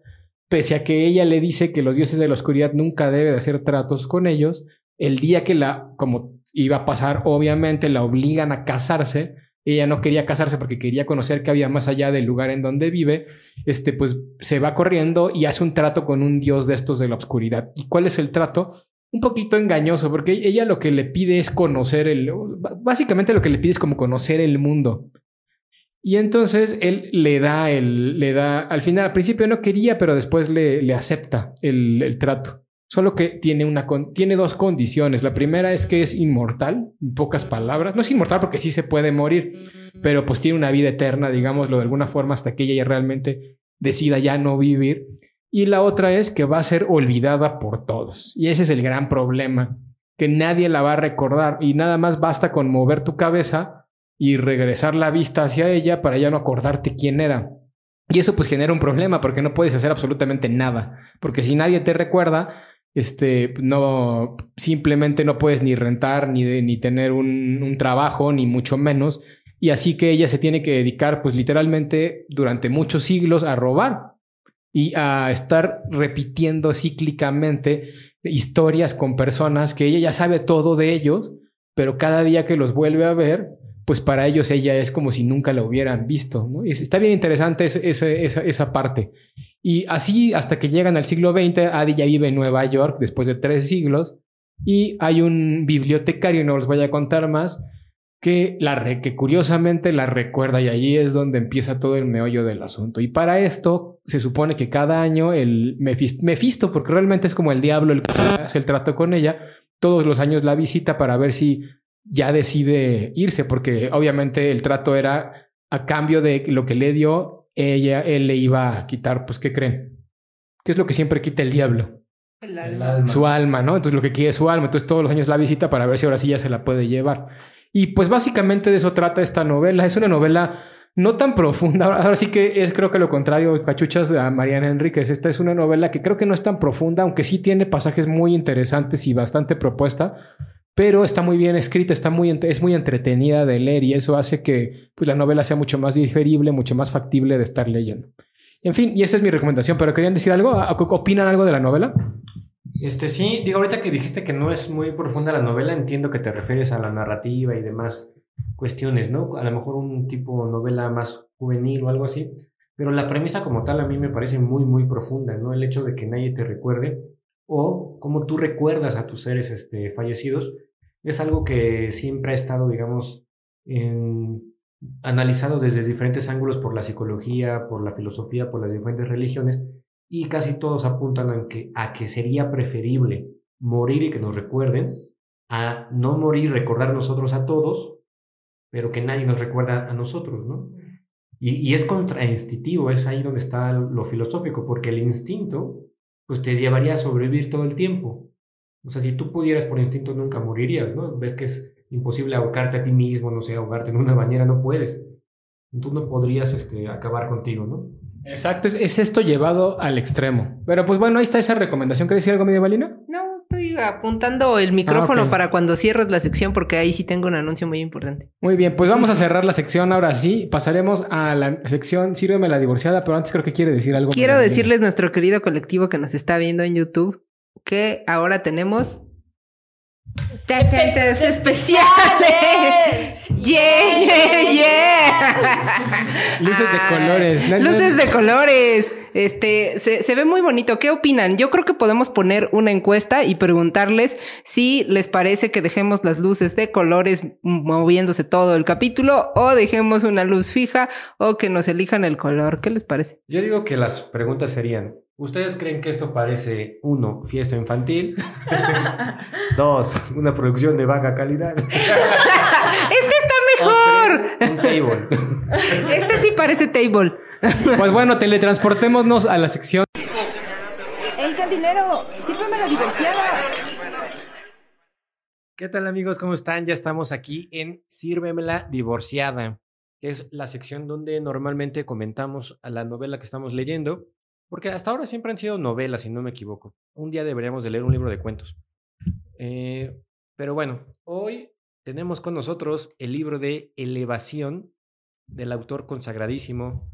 pese a que ella le dice que los dioses de la oscuridad nunca debe de hacer tratos con ellos, el día que la, como iba a pasar, obviamente la obligan a casarse, ella no quería casarse porque quería conocer qué había más allá del lugar en donde vive, este, pues se va corriendo y hace un trato con un dios de estos de la oscuridad. ¿Y cuál es el trato? Un poquito engañoso, porque ella lo que le pide es conocer el, básicamente lo que le pide es como conocer el mundo. Y entonces él le da el, le da, al final, al principio no quería, pero después le, le acepta el, el, trato. Solo que tiene, una, tiene dos condiciones. La primera es que es inmortal, en pocas palabras. No es inmortal porque sí se puede morir, pero pues tiene una vida eterna, digámoslo de alguna forma, hasta que ella realmente decida ya no vivir. Y la otra es que va a ser olvidada por todos. Y ese es el gran problema, que nadie la va a recordar y nada más basta con mover tu cabeza y regresar la vista hacia ella para ya no acordarte quién era. Y eso pues genera un problema porque no puedes hacer absolutamente nada, porque si nadie te recuerda, este, no, simplemente no puedes ni rentar, ni, ni tener un, un trabajo, ni mucho menos. Y así que ella se tiene que dedicar pues literalmente durante muchos siglos a robar y a estar repitiendo cíclicamente historias con personas que ella ya sabe todo de ellos, pero cada día que los vuelve a ver, pues para ellos ella es como si nunca la hubieran visto. está bien interesante esa, parte. Y así hasta que llegan al siglo XX, Adi ya vive en Nueva York después de tres siglos y hay un bibliotecario, no os voy a contar más, que, la que curiosamente la recuerda y allí es donde empieza todo el meollo del asunto. Y para esto se supone que cada año el Mefisto, porque realmente es como el diablo el que hace el trato con ella, todos los años la visita para ver si ya decide irse, porque obviamente el trato era a cambio de lo que le dio, ella, él le iba a quitar, pues, ¿qué creen? ¿Qué es lo que siempre quita el diablo? El alma. Su alma, ¿no? Entonces lo que quiere es su alma. Entonces todos los años la visita para ver si ahora sí ya se la puede llevar. Y pues básicamente de eso trata esta novela. Es una novela no tan profunda. Ahora sí que es creo que lo contrario, cachuchas a Mariana Enríquez. Esta es una novela que creo que no es tan profunda, aunque sí tiene pasajes muy interesantes y bastante propuesta, pero está muy bien escrita, está muy, es muy entretenida de leer y eso hace que pues, la novela sea mucho más digerible, mucho más factible de estar leyendo. En fin, y esa es mi recomendación, pero ¿querían decir algo? ¿Opinan algo de la novela? Este sí, digo, ahorita que dijiste que no es muy profunda la novela, entiendo que te refieres a la narrativa y demás cuestiones, ¿no? A lo mejor un tipo novela más juvenil o algo así, pero la premisa como tal a mí me parece muy, muy profunda, ¿no? El hecho de que nadie te recuerde o cómo tú recuerdas a tus seres este, fallecidos es algo que siempre ha estado, digamos, analizado desde diferentes ángulos por la psicología, por la filosofía, por las diferentes religiones, y casi todos apuntan a que, a que sería preferible morir y que nos recuerden a no morir recordar nosotros a todos, pero que nadie nos recuerda a nosotros, ¿no? Y, y es contrainstintivo, es ahí donde está lo filosófico, porque el instinto, pues te llevaría a sobrevivir todo el tiempo. O sea, si tú pudieras por instinto nunca morirías, ¿no? Ves que es imposible ahorcarte a ti mismo, no sé, ahogarte en una bañera, no puedes. Tú no podrías este, acabar contigo, ¿no? Exacto, es, esto llevado al extremo. Pero pues bueno, ahí está esa recomendación. ¿Quieres decir algo, medievalina? No, estoy apuntando el micrófono ah, para cuando cierres la sección porque ahí sí tengo un anuncio muy importante. Muy bien, pues vamos a cerrar la sección ahora sí. Pasaremos a la sección Sírveme la divorciada, pero antes creo que quiere decir algo. Quiero decirles nuestro querido colectivo que nos está viendo en YouTube que ahora tenemos Efectos especiales. Yeah, yeah, yeah. Luces de colores. Luces de colores. Este se, se, ve muy bonito. ¿Qué opinan? Yo creo que podemos poner una encuesta y preguntarles si les parece que dejemos las luces de colores moviéndose todo el capítulo o dejemos una luz fija o que nos elijan el color. ¿Qué les parece? Yo digo que las preguntas serían: ¿Ustedes creen que esto parece, uno, fiesta infantil? dos, una producción de baja calidad. este está mejor. un table. este sí parece table. pues bueno, teletransportémonos a la sección. El cantinero, sírveme la diversiada. ¿Qué tal amigos? ¿Cómo están? Ya estamos aquí en Sírvemela Divorciada, que es la sección donde normalmente comentamos a la novela que estamos leyendo porque hasta ahora siempre han sido novelas, si no me equivoco. Un día deberíamos de leer un libro de cuentos. Eh, pero bueno, hoy tenemos con nosotros el libro de Elevación del autor consagradísimo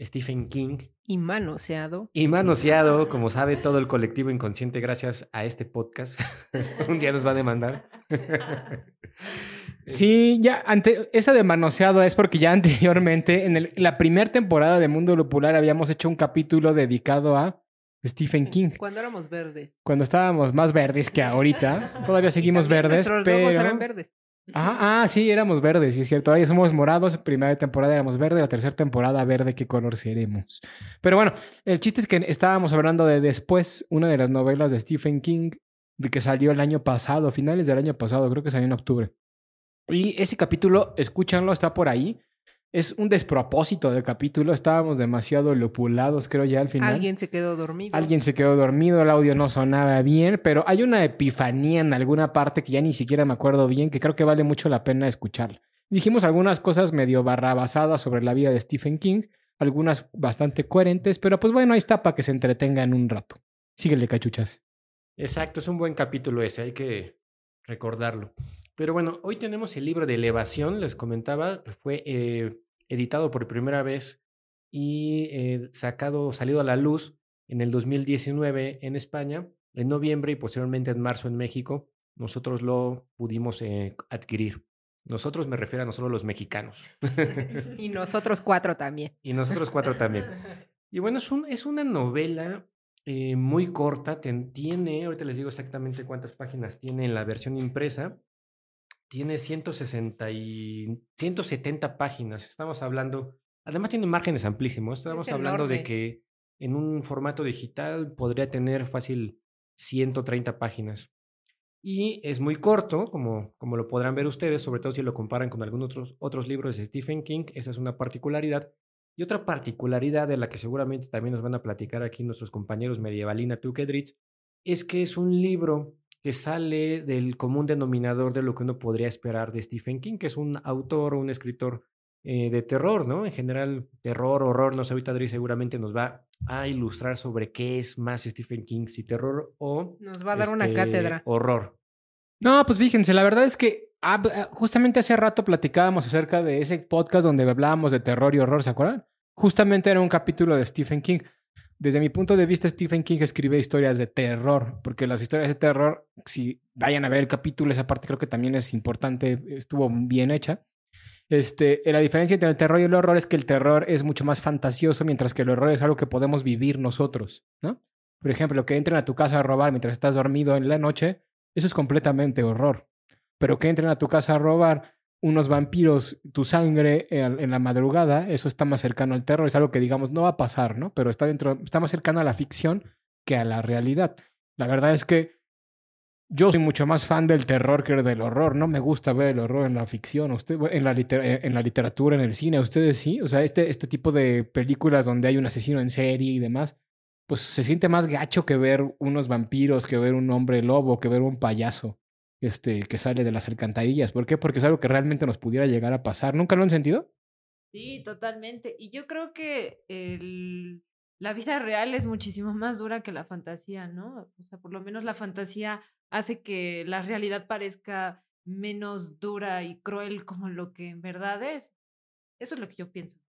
Stephen King. Y manoseado. Y manoseado, como sabe todo el colectivo inconsciente gracias a este podcast. un día nos va a demandar. Sí, ya ante esa de manoseado es porque ya anteriormente, en, la primera temporada de Mundo Lupular, habíamos hecho un capítulo dedicado a Stephen King. Cuando éramos verdes. Cuando estábamos más verdes que ahorita. Todavía seguimos verdes, pero. eran verdes. Ah, ah, sí, éramos verdes, sí es cierto. Ahora ya somos morados. Primera temporada éramos verde, la tercera temporada verde, ¿qué color seremos? Pero bueno, el chiste es que estábamos hablando de después, una de las novelas de Stephen King, de que salió el año pasado, finales del año pasado, creo que salió en octubre. Y ese capítulo, escúchanlo, está por ahí. Es un despropósito de capítulo. Estábamos demasiado lupulados, creo ya al final. Alguien se quedó dormido. Alguien se quedó dormido, el audio no sonaba bien, pero hay una epifanía en alguna parte que ya ni siquiera me acuerdo bien, que creo que vale mucho la pena escucharla. Dijimos algunas cosas medio barrabasadas sobre la vida de Stephen King, algunas bastante coherentes, pero pues bueno, ahí está para que se entretengan un rato. Síguele, cachuchas. Exacto, es un buen capítulo ese, hay que recordarlo. Pero bueno, hoy tenemos el libro de Elevación, les comentaba, fue eh, editado por primera vez y eh, sacado, salido a la luz en el 2019 en España, en noviembre y posteriormente en marzo en México. Nosotros lo pudimos eh, adquirir. Nosotros me refiero a nosotros los mexicanos. y nosotros cuatro también. Y nosotros cuatro también. Y bueno, es, un, es una novela muy corta, tiene, ahorita les digo exactamente cuántas páginas tiene en la versión impresa, tiene 160 y 170 páginas. Estamos hablando, además tiene márgenes amplísimos. Estamos hablando de enorme. que en un formato digital podría tener fácil 130 páginas. Y es muy corto, como, como lo podrán ver ustedes, sobre todo si lo comparan con algunos otros, otros libros de Stephen King. Esa es una particularidad. Y otra particularidad de la que seguramente también nos van a platicar aquí nuestros compañeros Medievalina Tukedrich es que es un libro que sale del común denominador de lo que uno podría esperar de Stephen King, que es un autor o un escritor eh, de terror, ¿no? En general, terror, horror, no sé, ahorita Adri seguramente nos va a ilustrar sobre qué es más Stephen King, si terror o Nos va a dar una este, cátedra. horror. No, pues fíjense, la verdad es que ah, justamente hace rato platicábamos acerca de ese podcast donde hablábamos de terror y horror, ¿se acuerdan? Justamente era un capítulo de Stephen King. Desde mi punto de vista, Stephen King escribe historias de terror, porque las historias de terror, si vayan a ver el capítulo, esa parte creo que también es importante, estuvo bien hecha. Este, la diferencia entre el terror y el horror es que el terror es mucho más fantasioso, mientras que el horror es algo que podemos vivir nosotros, ¿no? Por ejemplo, que entren a tu casa a robar mientras estás dormido en la noche, eso es completamente horror. Pero que entren a tu casa a robar unos vampiros, tu sangre en, la madrugada, eso está más cercano al terror. Es algo que, digamos, no va a pasar, ¿no? Pero está dentro, está más cercano a la ficción que a la realidad. La verdad es que yo soy mucho más fan del terror que del horror. No me gusta ver el horror en la ficción, usted, en, la eh, en la literatura, en el cine. ¿Ustedes sí? O sea, este, este tipo de películas donde hay un asesino en serie y demás, pues se siente más gacho que ver unos vampiros, que ver un hombre lobo, que ver un payaso este, que sale de las alcantarillas. ¿Por qué? Porque es algo que realmente nos pudiera llegar a pasar. ¿Nunca lo han sentido? Sí, totalmente. Y yo creo que el- la vida real es muchísimo más dura que la fantasía, ¿no? O sea, por lo menos la fantasía hace que la realidad parezca menos dura y cruel como lo que en verdad es. Eso es lo que yo pienso.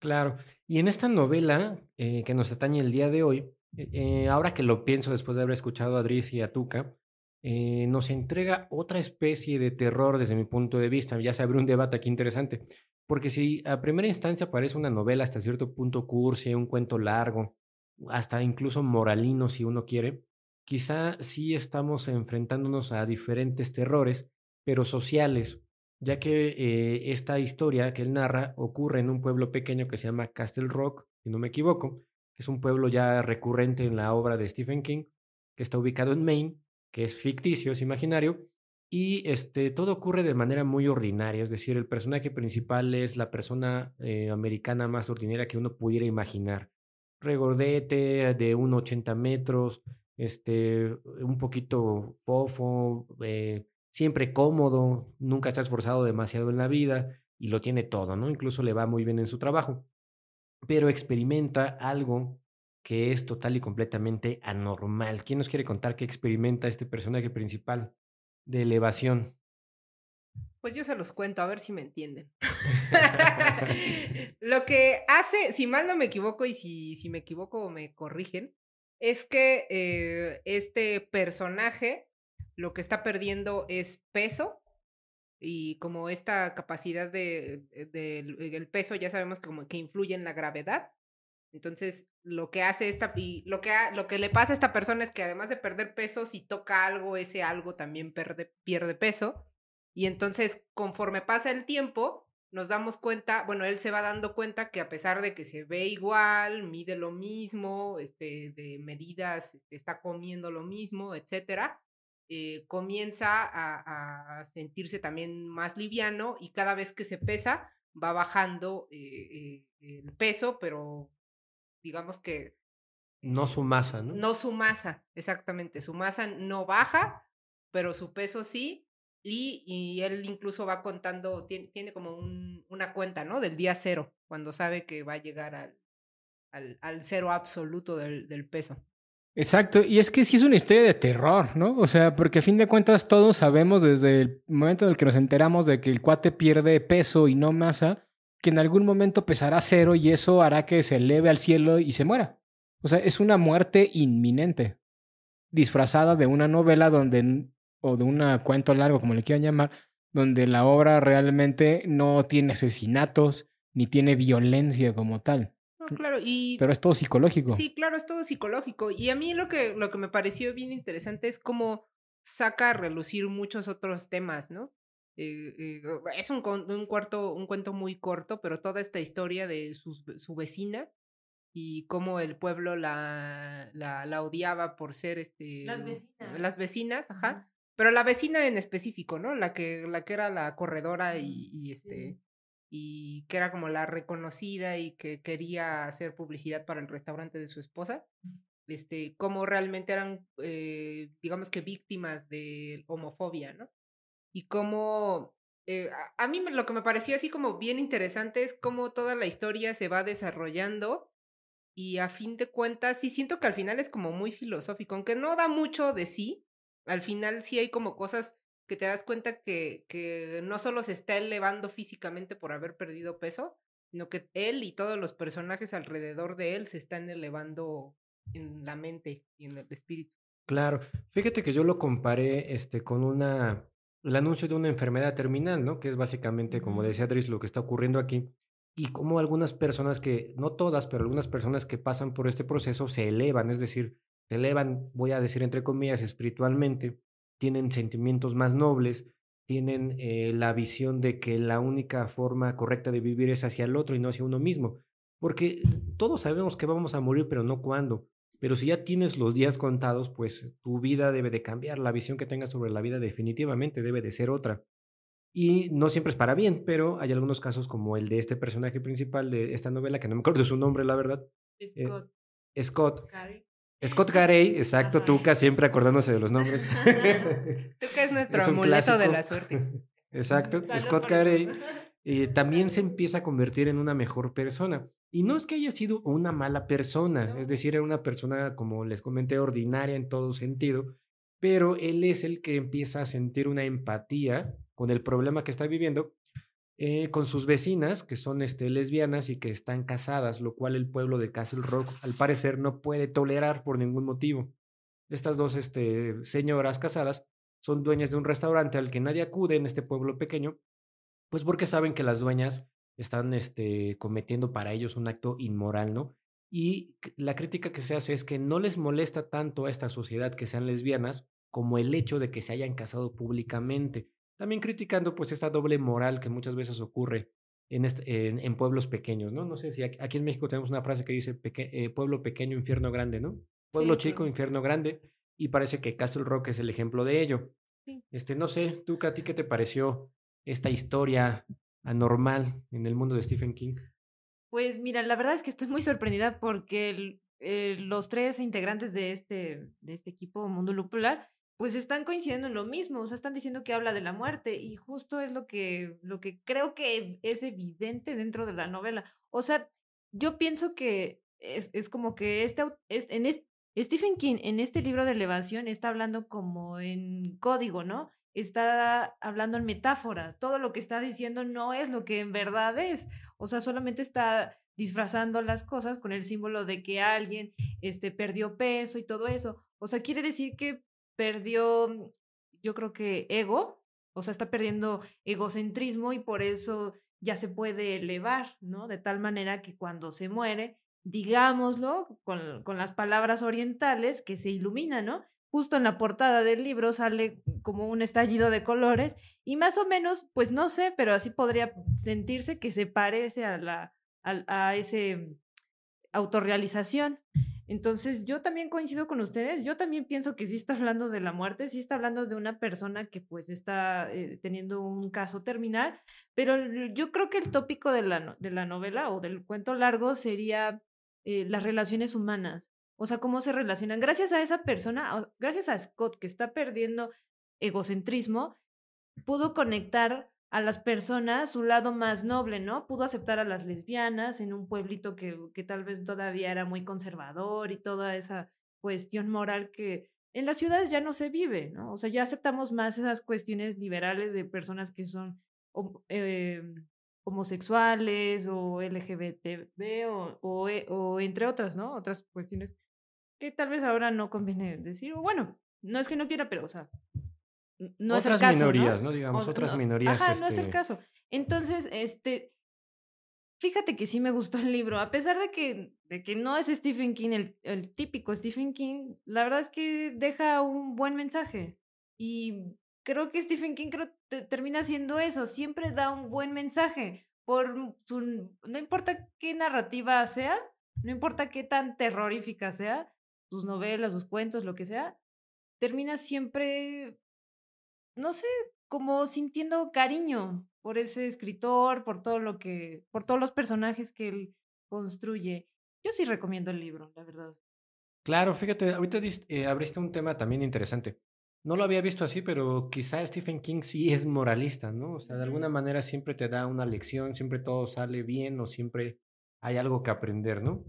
Claro. Y en esta novela eh, que nos atañe el día de hoy, eh, eh, ahora que lo pienso después de haber escuchado a Adris y a Tuca, eh, nos entrega otra especie de terror desde mi punto de vista. Ya se abre un debate aquí interesante. Porque si a primera instancia parece una novela hasta cierto punto cursi, un cuento largo, hasta incluso moralino si uno quiere, quizá sí estamos enfrentándonos a diferentes terrores, pero sociales, ya que eh, esta historia que él narra ocurre en un pueblo pequeño que se llama Castle Rock, si no me equivoco, es un pueblo ya recurrente en la obra de Stephen King, que está ubicado en Maine, que es ficticio, es imaginario, y este, todo ocurre de manera muy ordinaria, es decir, el personaje principal es la persona eh, americana más ordinaria que uno pudiera imaginar. Regordete, de 1,80 metros, este, un poquito fofo, eh, siempre cómodo, nunca está esforzado demasiado en la vida y lo tiene todo, ¿no? Incluso le va muy bien en su trabajo, pero experimenta algo que es total y completamente anormal. ¿Quién nos quiere contar qué experimenta este personaje principal de elevación? Pues yo se los cuento, a ver si me entienden. Lo que hace, si mal no me equivoco y si, si me equivoco me corrigen, es que eh, este personaje lo que está perdiendo es peso y como esta capacidad de, de- el el peso ya sabemos como que influye en la gravedad. Entonces, lo que hace esta y lo que lo que le pasa a esta persona es que además de perder peso, si toca algo, ese algo también perde, pierde peso. Y entonces, conforme pasa el tiempo, nos damos cuenta, bueno, él se va dando cuenta que a pesar de que se ve igual, mide lo mismo, este, de medidas, este, está comiendo lo mismo, etcétera, eh, comienza a, a sentirse también más liviano y cada vez que se pesa va bajando eh, eh, el peso, pero digamos que No su masa, ¿no? no su masa, exactamente. Su masa no baja, pero su peso sí. Y, y él incluso va contando, tiene, tiene como un- una cuenta, ¿no? Del día cero, cuando sabe que va a llegar al, al, al cero absoluto del, del peso. Exacto, y es que sí es una historia de terror, ¿no? O sea, porque a fin de cuentas todos sabemos desde el momento en el que nos enteramos de que el cuate pierde peso y no masa, que en algún momento pesará cero y eso hará que se eleve al cielo y se muera. O sea, es una muerte inminente, disfrazada de una novela donde, o de un cuento largo, como le quieran llamar, donde la obra realmente no tiene asesinatos ni tiene violencia como tal, No, claro, y pero es todo psicológico. Sí, claro, es todo psicológico. Y a mí lo que, lo que me pareció bien interesante es cómo saca a relucir muchos otros temas, ¿no? Eh, eh, es un, cuarto, un cuento muy corto, pero toda esta historia de sus- su vecina y cómo el pueblo la, la, la odiaba por ser este Las vecinas. las vecinas, ajá. Pero la vecina en específico, ¿no? La que, la que era la corredora y, y este y que era como la reconocida y que quería hacer publicidad para el restaurante de su esposa, este, cómo realmente eran, eh, digamos que víctimas de homofobia, ¿no? Y cómo, eh, a, mí lo que me pareció así como bien interesante es cómo toda la historia se va desarrollando y a fin de cuentas sí siento que al final es como muy filosófico, aunque no da mucho de sí, al final sí hay como cosas que te das cuenta que, que no solo se está elevando físicamente por haber perdido peso, sino que él y todos los personajes alrededor de él se están elevando en la mente y en el espíritu. Claro, fíjate que yo lo comparé este, con una, el anuncio de una enfermedad terminal, ¿no? Que es básicamente, como decía Dries, lo que está ocurriendo aquí. Y como algunas personas que, no todas, pero algunas personas que pasan por este proceso se elevan, es decir, se elevan, voy a decir entre comillas, espiritualmente, tienen sentimientos más nobles, tienen eh, la visión de que la única forma correcta de vivir es hacia el otro y no hacia uno mismo. Porque todos sabemos que vamos a morir, pero no cuándo. Pero si ya tienes los días contados, pues tu vida debe de cambiar, la visión que tengas sobre la vida definitivamente debe de ser otra. Y no siempre es para bien, pero hay algunos casos como el de este personaje principal de esta novela, que no me acuerdo su nombre, la verdad, Scott Scott. Carey. Scott Carey, exacto, Ajá. Tuca, siempre acordándose de los nombres. Que es nuestro Es amuleto de clásico. la suerte. Exacto, Salud Scott eso. Eh, también se empieza a convertir en una mejor persona. Y no es que haya sido una mala persona, es decir, era una persona, como les comenté, ordinaria en todo sentido, pero él es el que empieza a sentir una empatía con el problema que está viviendo eh, con sus vecinas, que son este, lesbianas y que están casadas, lo cual el pueblo de Castle Rock, al parecer, no puede tolerar por ningún motivo. Estas dos este, señoras casadas son dueñas de un restaurante al que nadie acude en este pueblo pequeño, pues porque saben que las dueñas están este, cometiendo para ellos un acto inmoral, ¿no? Y la crítica que se hace es que no les molesta tanto a esta sociedad que sean lesbianas como el hecho de que se hayan casado públicamente. También criticando pues esta doble moral que muchas veces ocurre en, este- en, en pueblos pequeños, ¿no? No sé si aquí, aquí en México tenemos una frase que dice peque- eh, pueblo pequeño, infierno grande, ¿no? Pueblo Sí, chico, infierno grande. Y parece que Castle Rock es el ejemplo de ello. Sí. Este, no sé, tú, ¿a ti qué te pareció esta historia anormal en el mundo de Stephen King? Pues mira, la verdad es que estoy muy sorprendida porque eh, los tres integrantes de este, de este equipo Mundo Lupular pues están coincidiendo en lo mismo, o sea, están diciendo que habla de la muerte y justo es lo que, lo que creo que es evidente dentro de la novela. O sea, yo pienso que es, es como que este, en es- Stephen King en este libro de elevación está hablando como en código, ¿no? Está hablando en metáfora. Todo lo que está diciendo no es lo que en verdad es. O sea, solamente está disfrazando las cosas con el símbolo de que alguien este, perdió peso y todo eso. O sea, quiere decir que perdió, yo creo que ego, o sea, está perdiendo egocentrismo y por eso ya se puede elevar, ¿no? De tal manera que cuando se muere, digámoslo con, con las palabras orientales, que se ilumina, ¿no? Justo en la portada del libro sale como un estallido de colores y más o menos, pues no sé, pero así podría sentirse que se parece a la a, ese autorrealización. Entonces, yo también coincido con ustedes. Yo también pienso que sí está hablando de la muerte, sí está hablando de una persona que pues está eh, teniendo un caso terminal, pero yo creo que el tópico de la, de la novela o del cuento largo sería eh, las relaciones humanas. O sea, cómo se relacionan. Gracias a esa persona, gracias a Scott que está perdiendo egocentrismo, pudo conectar a las personas su lado más noble, ¿no? Pudo aceptar a las lesbianas en un pueblito que, que tal vez todavía era muy conservador y toda esa cuestión moral que en las ciudades ya no se vive, ¿no? O sea, ya aceptamos más esas cuestiones liberales de personas que son eh, homosexuales o LGBTB o, o, e- o entre otras, ¿no? Otras cuestiones que tal vez ahora no conviene decir, o bueno, no es que no quiera, pero, o sea, no es el Otras caso, minorías, ¿no? ¿no? Digamos, O- otras no, minorías. Ajá, no es el este, caso. Entonces, este, fíjate que sí me gustó el libro, a pesar de que, de que no es Stephen King, el, el típico Stephen King, la verdad es que deja un buen mensaje. Y creo que Stephen King creo, termina haciendo eso, siempre da un buen mensaje. Por su, no importa qué narrativa sea, no importa qué tan terrorífica sea, sus novelas, sus cuentos, lo que sea, termina siempre, no sé, como sintiendo cariño por ese escritor, por todo lo que, por todos los personajes que él construye. Yo sí recomiendo el libro, la verdad. Claro, fíjate, ahorita eh, abriste un tema también interesante. No lo había visto así, pero quizá Stephen King sí es moralista, ¿no? O sea, de alguna manera siempre te da una lección, siempre todo sale bien o siempre hay algo que aprender, ¿no?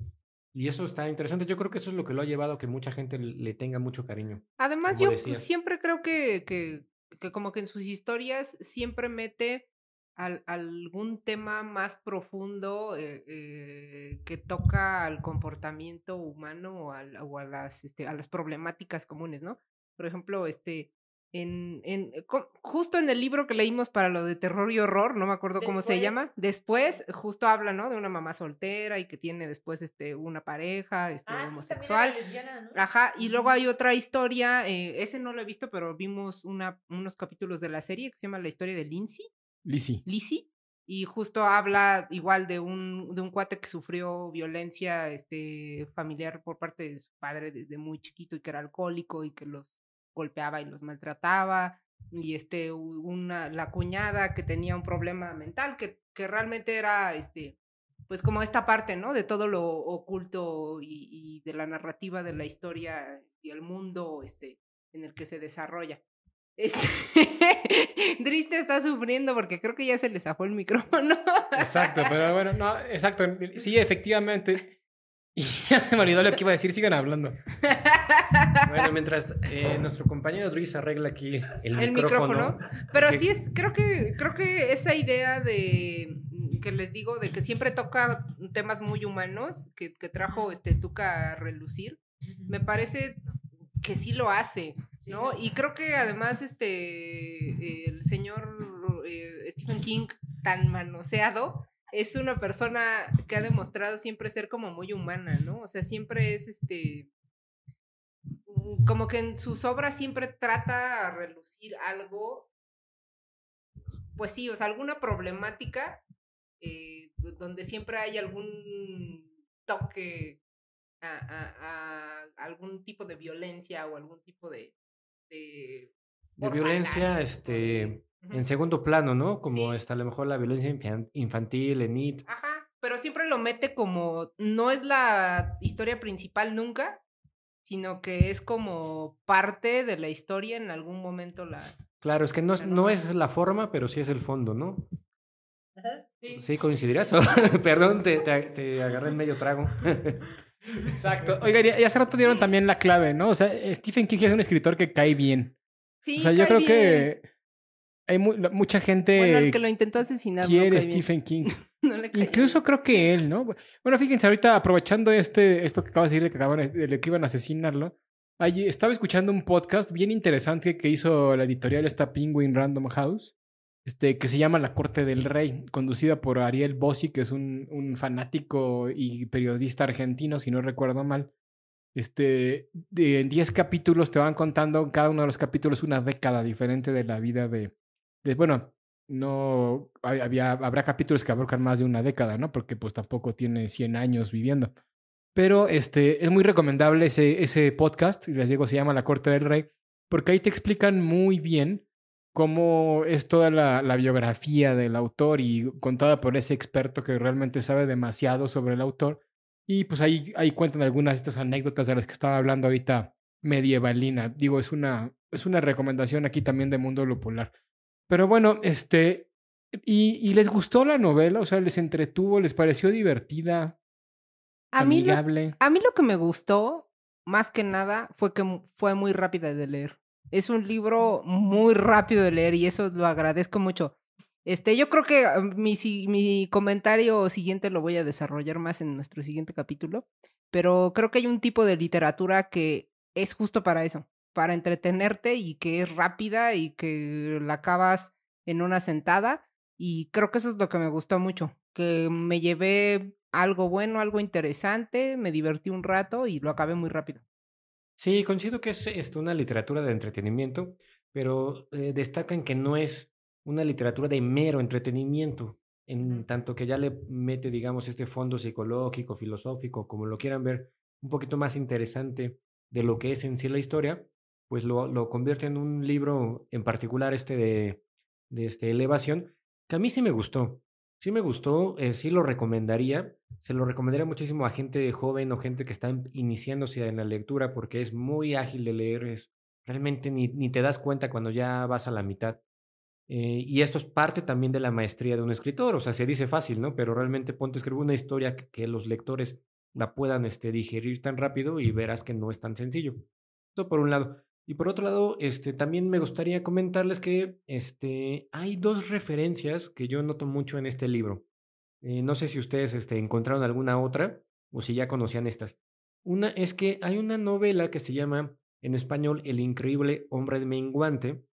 Y eso está interesante. Yo creo que eso es lo que lo ha llevado a que mucha gente le tenga mucho cariño. Además, yo siempre creo que, que, que, como que en sus historias siempre mete al, algún tema más profundo eh, eh, que toca al comportamiento humano o, al, o a, las, este, a las problemáticas comunes, ¿no? Por ejemplo, este, en, en, eh, justo en el libro que leímos para lo de terror y horror, no me acuerdo cómo se llama, después justo habla, ¿no? De una mamá soltera y que tiene después este, una pareja este, ah, homosexual. Ajá, y luego hay otra historia, eh, ese no lo he visto, pero vimos una, unos capítulos de la serie que se llama La historia de Lindsay. Lizzie. Lizzie. Y justo habla igual de un, de un cuate que sufrió violencia este, familiar por parte de su padre desde muy chiquito y que era alcohólico y que los golpeaba y los maltrataba, y este, una, la cuñada que tenía un problema mental, que, que realmente era, este, pues como esta parte, ¿no? De todo lo oculto y, y, de la narrativa de la historia y el mundo, este, en el que se desarrolla. Este, Driste está sufriendo porque creo que ya se le zafó el micrófono. Exacto, pero bueno, no, exacto. Sí, efectivamente. Y ya se me olvidó lo que iba a decir, sigan hablando. Bueno, mientras eh, nuestro compañero Dries arregla aquí el, micrófono. Pero sí es, creo que, creo que esa idea de que les digo, de que siempre toca temas muy humanos, que, que trajo este Tuca a relucir, me parece que sí lo hace, ¿no? Y creo que además este el señor eh, Stephen King tan manoseado es una persona que ha demostrado siempre ser como muy humana, ¿no? O sea, siempre es este como que en sus obras siempre trata a relucir algo, pues sí, o sea, alguna problemática eh, donde siempre hay algún toque a, algún tipo de violencia o algún tipo de... De, violencia, este en segundo plano, ¿no? Como está a lo mejor la violencia infantil en IT. Ajá, pero siempre lo mete como, no es la historia principal nunca, sino que es como parte de la historia en algún momento la... Claro, es que no, no es la forma, pero sí es el fondo, ¿no? Ajá, sí. Sí, coincidirás. Perdón, te, te, agarré en medio trago. Exacto. Oiga, y hace rato dieron también la clave, ¿no? O sea, Stephen King es un escritor que cae bien. Sí, o sea, yo creo que hay mucha gente. Bueno, el que lo intentó asesinar. Quiere Stephen King. Incluso creo que él, ¿no? Bueno, fíjense, ahorita aprovechando este, esto que acaba de decir de que, acaban, de que iban a asesinarlo, estaba escuchando un podcast bien interesante que hizo la editorial esta Penguin Random House, este, que se llama La Corte del Rey, conducida por Ariel Bossi, que es un, un fanático y periodista argentino, si no recuerdo mal. Este, en 10 capítulos te van contando cada uno de los capítulos una década diferente de la vida de, bueno, no había, habrá capítulos que abarcan más de una década, ¿no? Porque pues tampoco tiene 100 años viviendo. Pero este, es muy recomendable ese, ese podcast, les digo, se llama La Corte del Rey, porque ahí te explican muy bien cómo es toda la, la, biografía del autor y contada por ese experto que realmente sabe demasiado sobre el autor. Y pues ahí, ahí cuentan algunas de estas anécdotas de las que estaba hablando ahorita medievalina. Digo, es una, es una recomendación aquí también de Mundo Lupular. Pero bueno, este, y, les gustó la novela? O sea, ¿les entretuvo? ¿Les pareció divertida? A mí, lo, a mí lo que me gustó, más que nada, fue que fue muy rápida de leer. Es un libro muy rápido de leer y eso lo agradezco mucho. Este, yo creo que ah, mi, mi comentario siguiente lo voy a desarrollar más en nuestro siguiente capítulo, pero creo que hay un tipo de literatura que es justo para eso para entretenerte y que es rápida y que la acabas en una sentada. Y creo que eso es lo que me gustó mucho, que me llevé algo bueno, algo interesante, me divertí un rato y lo acabé muy rápido. Sí, coincido que es este, una literatura de entretenimiento, pero eh, destacan que no es una literatura de mero entretenimiento, en tanto que ya le mete, digamos, este fondo psicológico, filosófico, como lo quieran ver, un poquito más interesante de lo que es en sí la historia, pues lo, lo convierte en un libro en particular este de, de este elevación, que a mí sí me gustó. Sí me gustó, eh, sí lo recomendaría. Se lo recomendaría muchísimo a gente joven o gente que está iniciándose en la lectura porque es muy ágil de leer, es, realmente ni, ni te das cuenta cuando ya vas a la mitad. Eh, y esto es parte también de la maestría de un escritor, o sea, se dice fácil, ¿no? Pero realmente ponte a escribir una historia que, los lectores la puedan este, digerir tan rápido y verás que no es tan sencillo. Esto por un lado. Y por otro lado, este, también me gustaría comentarles que este, hay dos referencias que yo noto mucho en este libro. Eh, no sé si ustedes este, encontraron alguna otra o si ya conocían estas. Una es que hay una novela que se llama en español El increíble hombre menguante,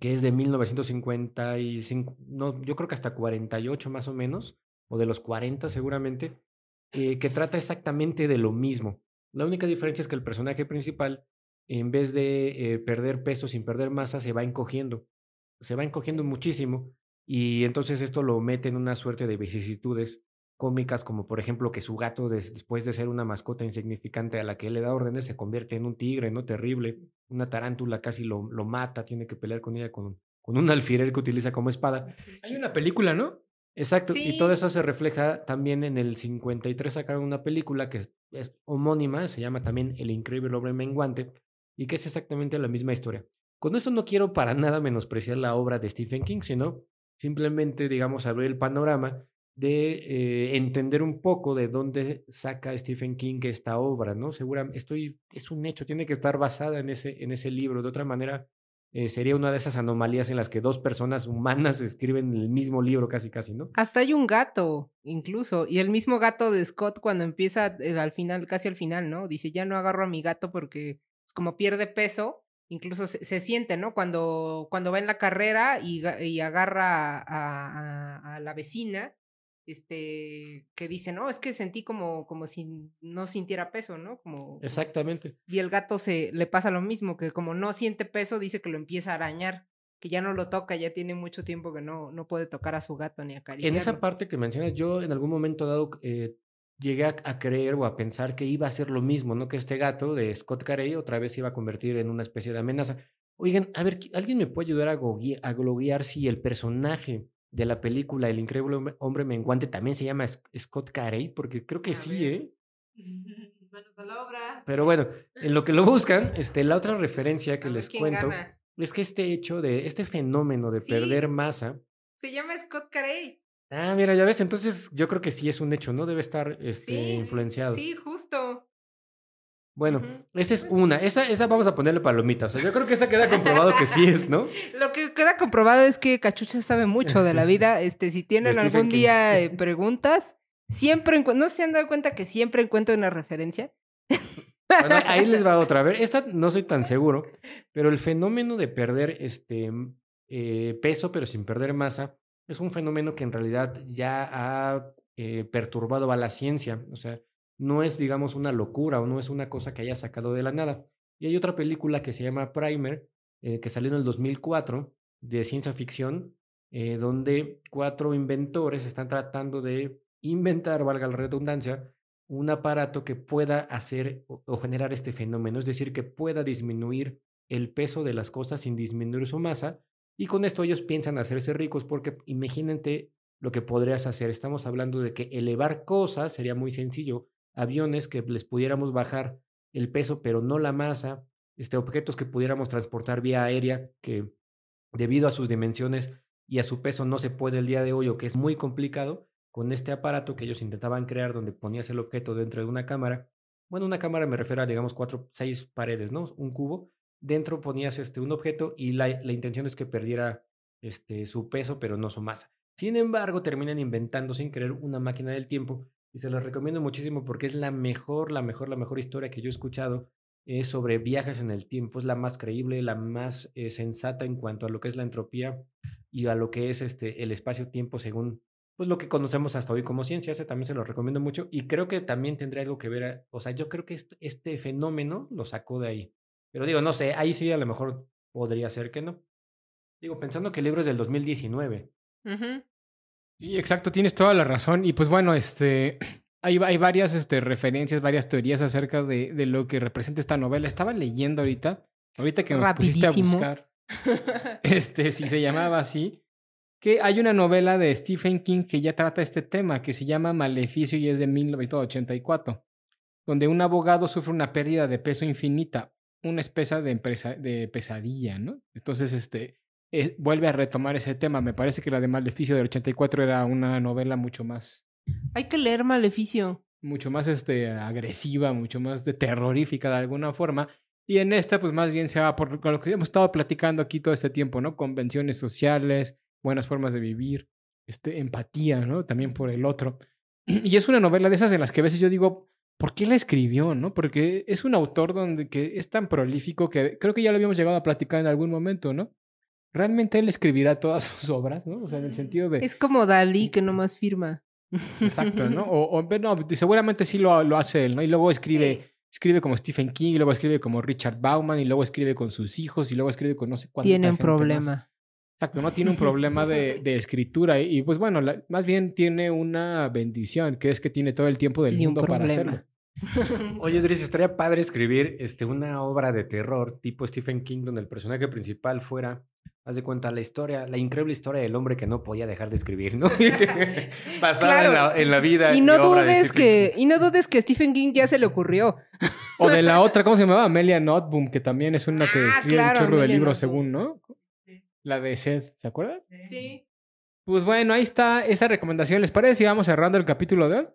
que es de 1955, no, yo creo que hasta 48 más o menos, o de los 40 seguramente, eh, que trata exactamente de lo mismo. La única diferencia es que el personaje principal en vez de eh, perder peso sin perder masa, se va encogiendo. Se va encogiendo muchísimo y entonces esto lo mete en una suerte de vicisitudes cómicas, como por ejemplo que su gato, después de ser una mascota insignificante a la que él le da órdenes, se convierte en un tigre, ¿no? Terrible. Una tarántula casi lo, lo mata, tiene que pelear con ella con, con un alfiler que utiliza como espada. Hay una película, ¿no? Exacto, y todo eso se refleja también en el 53 sacaron una película que es homónima, se llama también El increíble hombre menguante, y que es exactamente la misma historia. Con esto no quiero para nada menospreciar la obra de Stephen King, sino simplemente, digamos, abrir el panorama de eh, entender un poco de dónde saca Stephen King esta obra, ¿no? Seguramente, estoy, es un hecho, tiene que estar basada en ese, en ese libro. De otra manera, eh, sería una de esas anomalías en las que dos personas humanas escriben el mismo libro casi, casi, ¿no? Hasta hay un gato, incluso, y el mismo gato de Scott cuando empieza eh, al final, casi al final, ¿no? Dice, ya no agarro a mi gato porque como pierde peso, incluso se, siente, ¿no? Cuando, cuando va en la carrera y, y agarra a, a, la vecina, este, que dice, no, es que sentí como, como si no sintiera peso, ¿no? Como, Exactamente. Y el gato se le pasa lo mismo, que como no siente peso, dice que lo empieza a arañar, que ya no lo toca, ya tiene mucho tiempo que no, no puede tocar a su gato ni acariciarlo. En esa parte que mencionas, yo en algún momento dado eh, llegué a, creer o a pensar que iba a ser lo mismo, ¿no? Que este gato de Scott Carey otra vez se iba a convertir en una especie de amenaza. Oigan, a ver, ¿alguien me puede ayudar a, gloguear si el personaje de la película El increíble hombre menguante también se llama Scott Carey? Porque creo que sí, ¿eh? Pero bueno, en lo que lo buscan, este, la otra referencia que les cuento es que este hecho de, este fenómeno de perder masa. Se llama Scott Carey. Ah, mira, ya ves, entonces yo creo que sí es un hecho, ¿no? Debe estar este, influenciado. Sí, justo. Bueno, esa es una. Esa, esa vamos a ponerle palomitas. O sea, yo creo que esa queda comprobado que sí es, ¿no? Lo que queda comprobado es que Cachucha sabe mucho de la vida. Este, si tienen algún día eh, preguntas, siempre ¿no se han dado cuenta que siempre encuentro una referencia? Bueno, ahí les va otra vez. Esta no soy tan seguro, pero el fenómeno de perder este eh, peso, pero sin perder masa, es un fenómeno que en realidad ya ha eh, perturbado a la ciencia. O sea, no es, digamos, una locura o no es una cosa que haya sacado de la nada. Y hay otra película que se llama Primer, eh, que salió en el 2004, de ciencia ficción, eh, donde cuatro inventores están tratando de inventar, valga la redundancia, un aparato que pueda hacer o generar este fenómeno, es decir, que pueda disminuir el peso de las cosas sin disminuir su masa y con esto ellos piensan hacerse ricos porque imagínate lo que podrías hacer. Estamos hablando de que elevar cosas sería muy sencillo. Aviones que les pudiéramos bajar el peso, pero no la masa. Este, objetos que pudiéramos transportar vía aérea, que debido a sus dimensiones y a su peso no se puede el día de hoy o que es muy complicado, con este aparato que ellos intentaban crear donde ponías el objeto dentro de una cámara. Bueno, una cámara me refiero a, digamos, cuatro, seis paredes, ¿no? Un cubo dentro ponías este, un objeto y la, la intención es que perdiera este, su peso, pero no su masa. Sin embargo, terminan inventando sin querer una máquina del tiempo y se los recomiendo muchísimo porque es la mejor, la mejor, la mejor historia que yo he escuchado es sobre viajes en el tiempo, es la más creíble, la más eh, sensata en cuanto a lo que es la entropía y a lo que es este, el espacio-tiempo según pues lo que conocemos hasta hoy como ciencia, también se lo recomiendo mucho y creo que también tendría algo que ver, a- o sea, yo creo que est- este fenómeno lo sacó de ahí. Pero digo, no sé, ahí sí a lo mejor podría ser que no. Digo, pensando que el libro es del 2019. Ujú. Sí, exacto, tienes toda la razón. Y pues bueno, este, hay, hay varias este, referencias, varias teorías acerca de, de lo que representa esta novela. Estaba leyendo ahorita, ahorita que nos pusiste a buscar, este, si se llamaba así, que hay una novela de Stephen King que ya trata este tema, que se llama Maleficio y es de 1984, donde un abogado sufre una pérdida de peso infinita, una especie de, empresa, de pesadilla, ¿no? Entonces, este, eh, vuelve a retomar ese tema. Me parece que la de Maleficio del 84 era una novela mucho más, Hay que leer Maleficio. mucho más este, agresiva, mucho más de terrorífica de alguna forma. Y en esta, pues más bien se va por con lo que hemos estado platicando aquí todo este tiempo, ¿no? Convenciones sociales, buenas formas de vivir, este, empatía, ¿no? También por el otro. Y es una novela de esas en las que a veces yo digo, ¿por qué la escribió, no? Porque es un autor donde que es tan prolífico que creo que ya lo habíamos llegado a platicar en algún momento, ¿no? Realmente él escribirá todas sus obras, ¿no? O sea, en el sentido de... Es como Dalí que nomás firma. Exacto, ¿no? O, o- no, seguramente sí lo, lo hace él, ¿no? Y luego escribe, Sí. escribe como Stephen King, y luego escribe como Richard Bauman, y luego escribe con sus hijos, y luego escribe con no sé cuánta Tiene un más. Exacto, no tiene un problema de, de escritura. Y, y, pues bueno, la- más bien tiene una bendición, que es que tiene todo el tiempo del Y mundo para hacerlo. Oye, Dries, estaría padre escribir este, una obra de terror tipo Stephen King, donde el personaje principal fuera, haz de cuenta, la historia, la increíble historia del hombre que no podía dejar de escribir, ¿no? Basada en, la, en la vida. Y no dudes que, King. y no dudes que Stephen King ya se le ocurrió. O de la otra, ¿cómo se llamaba? Amelia Notboom, que también es una que Ah, escribe claro, un chorro de libros según, ¿no? La de Seth, ¿se acuerdan? Sí. Pues bueno, ahí está esa recomendación. ¿Les parece si vamos cerrando el capítulo de hoy?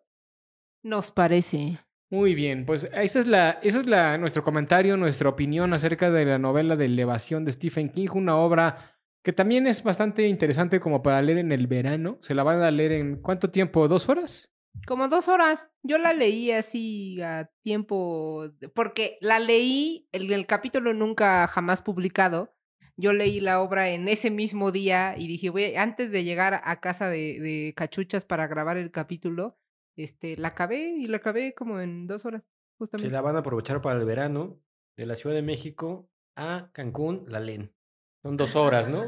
Nos parece. Muy bien, pues esa es la, esa es la, nuestro comentario, nuestra opinión acerca de la novela de Elevación de Stephen King, una obra que también es bastante interesante como para leer en el verano. Se la van a leer en ¿cuánto tiempo? ¿Dos horas? Como dos horas. Yo la leí así a tiempo, porque la leí, el, el capítulo nunca jamás publicado. Yo leí la obra en ese mismo día y dije, voy, antes de llegar a casa de, de cachuchas para grabar el capítulo, este, la acabé y la acabé como en dos horas, Se justamente. la van a aprovechar para el verano de la Ciudad de México a Cancún, la leen. Son dos horas, ¿no?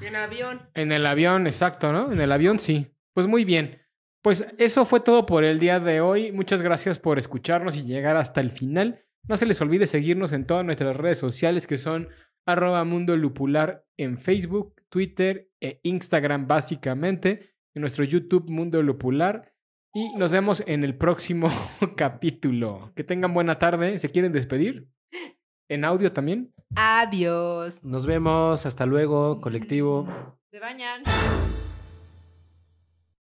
En avión. En el avión, exacto, ¿no? En el avión sí. Pues muy bien. Pues eso fue todo por el día de hoy. Muchas gracias por escucharnos y llegar hasta el final. No se les olvide seguirnos en todas nuestras redes sociales que son arroba mundo lupular en Facebook, Twitter e Instagram básicamente. En nuestro YouTube Mundo Lupular. Y nos vemos en el próximo capítulo. Que tengan buena tarde. ¿Se quieren despedir? ¿En audio también? Adiós. Nos vemos, hasta luego, colectivo. Se bañan.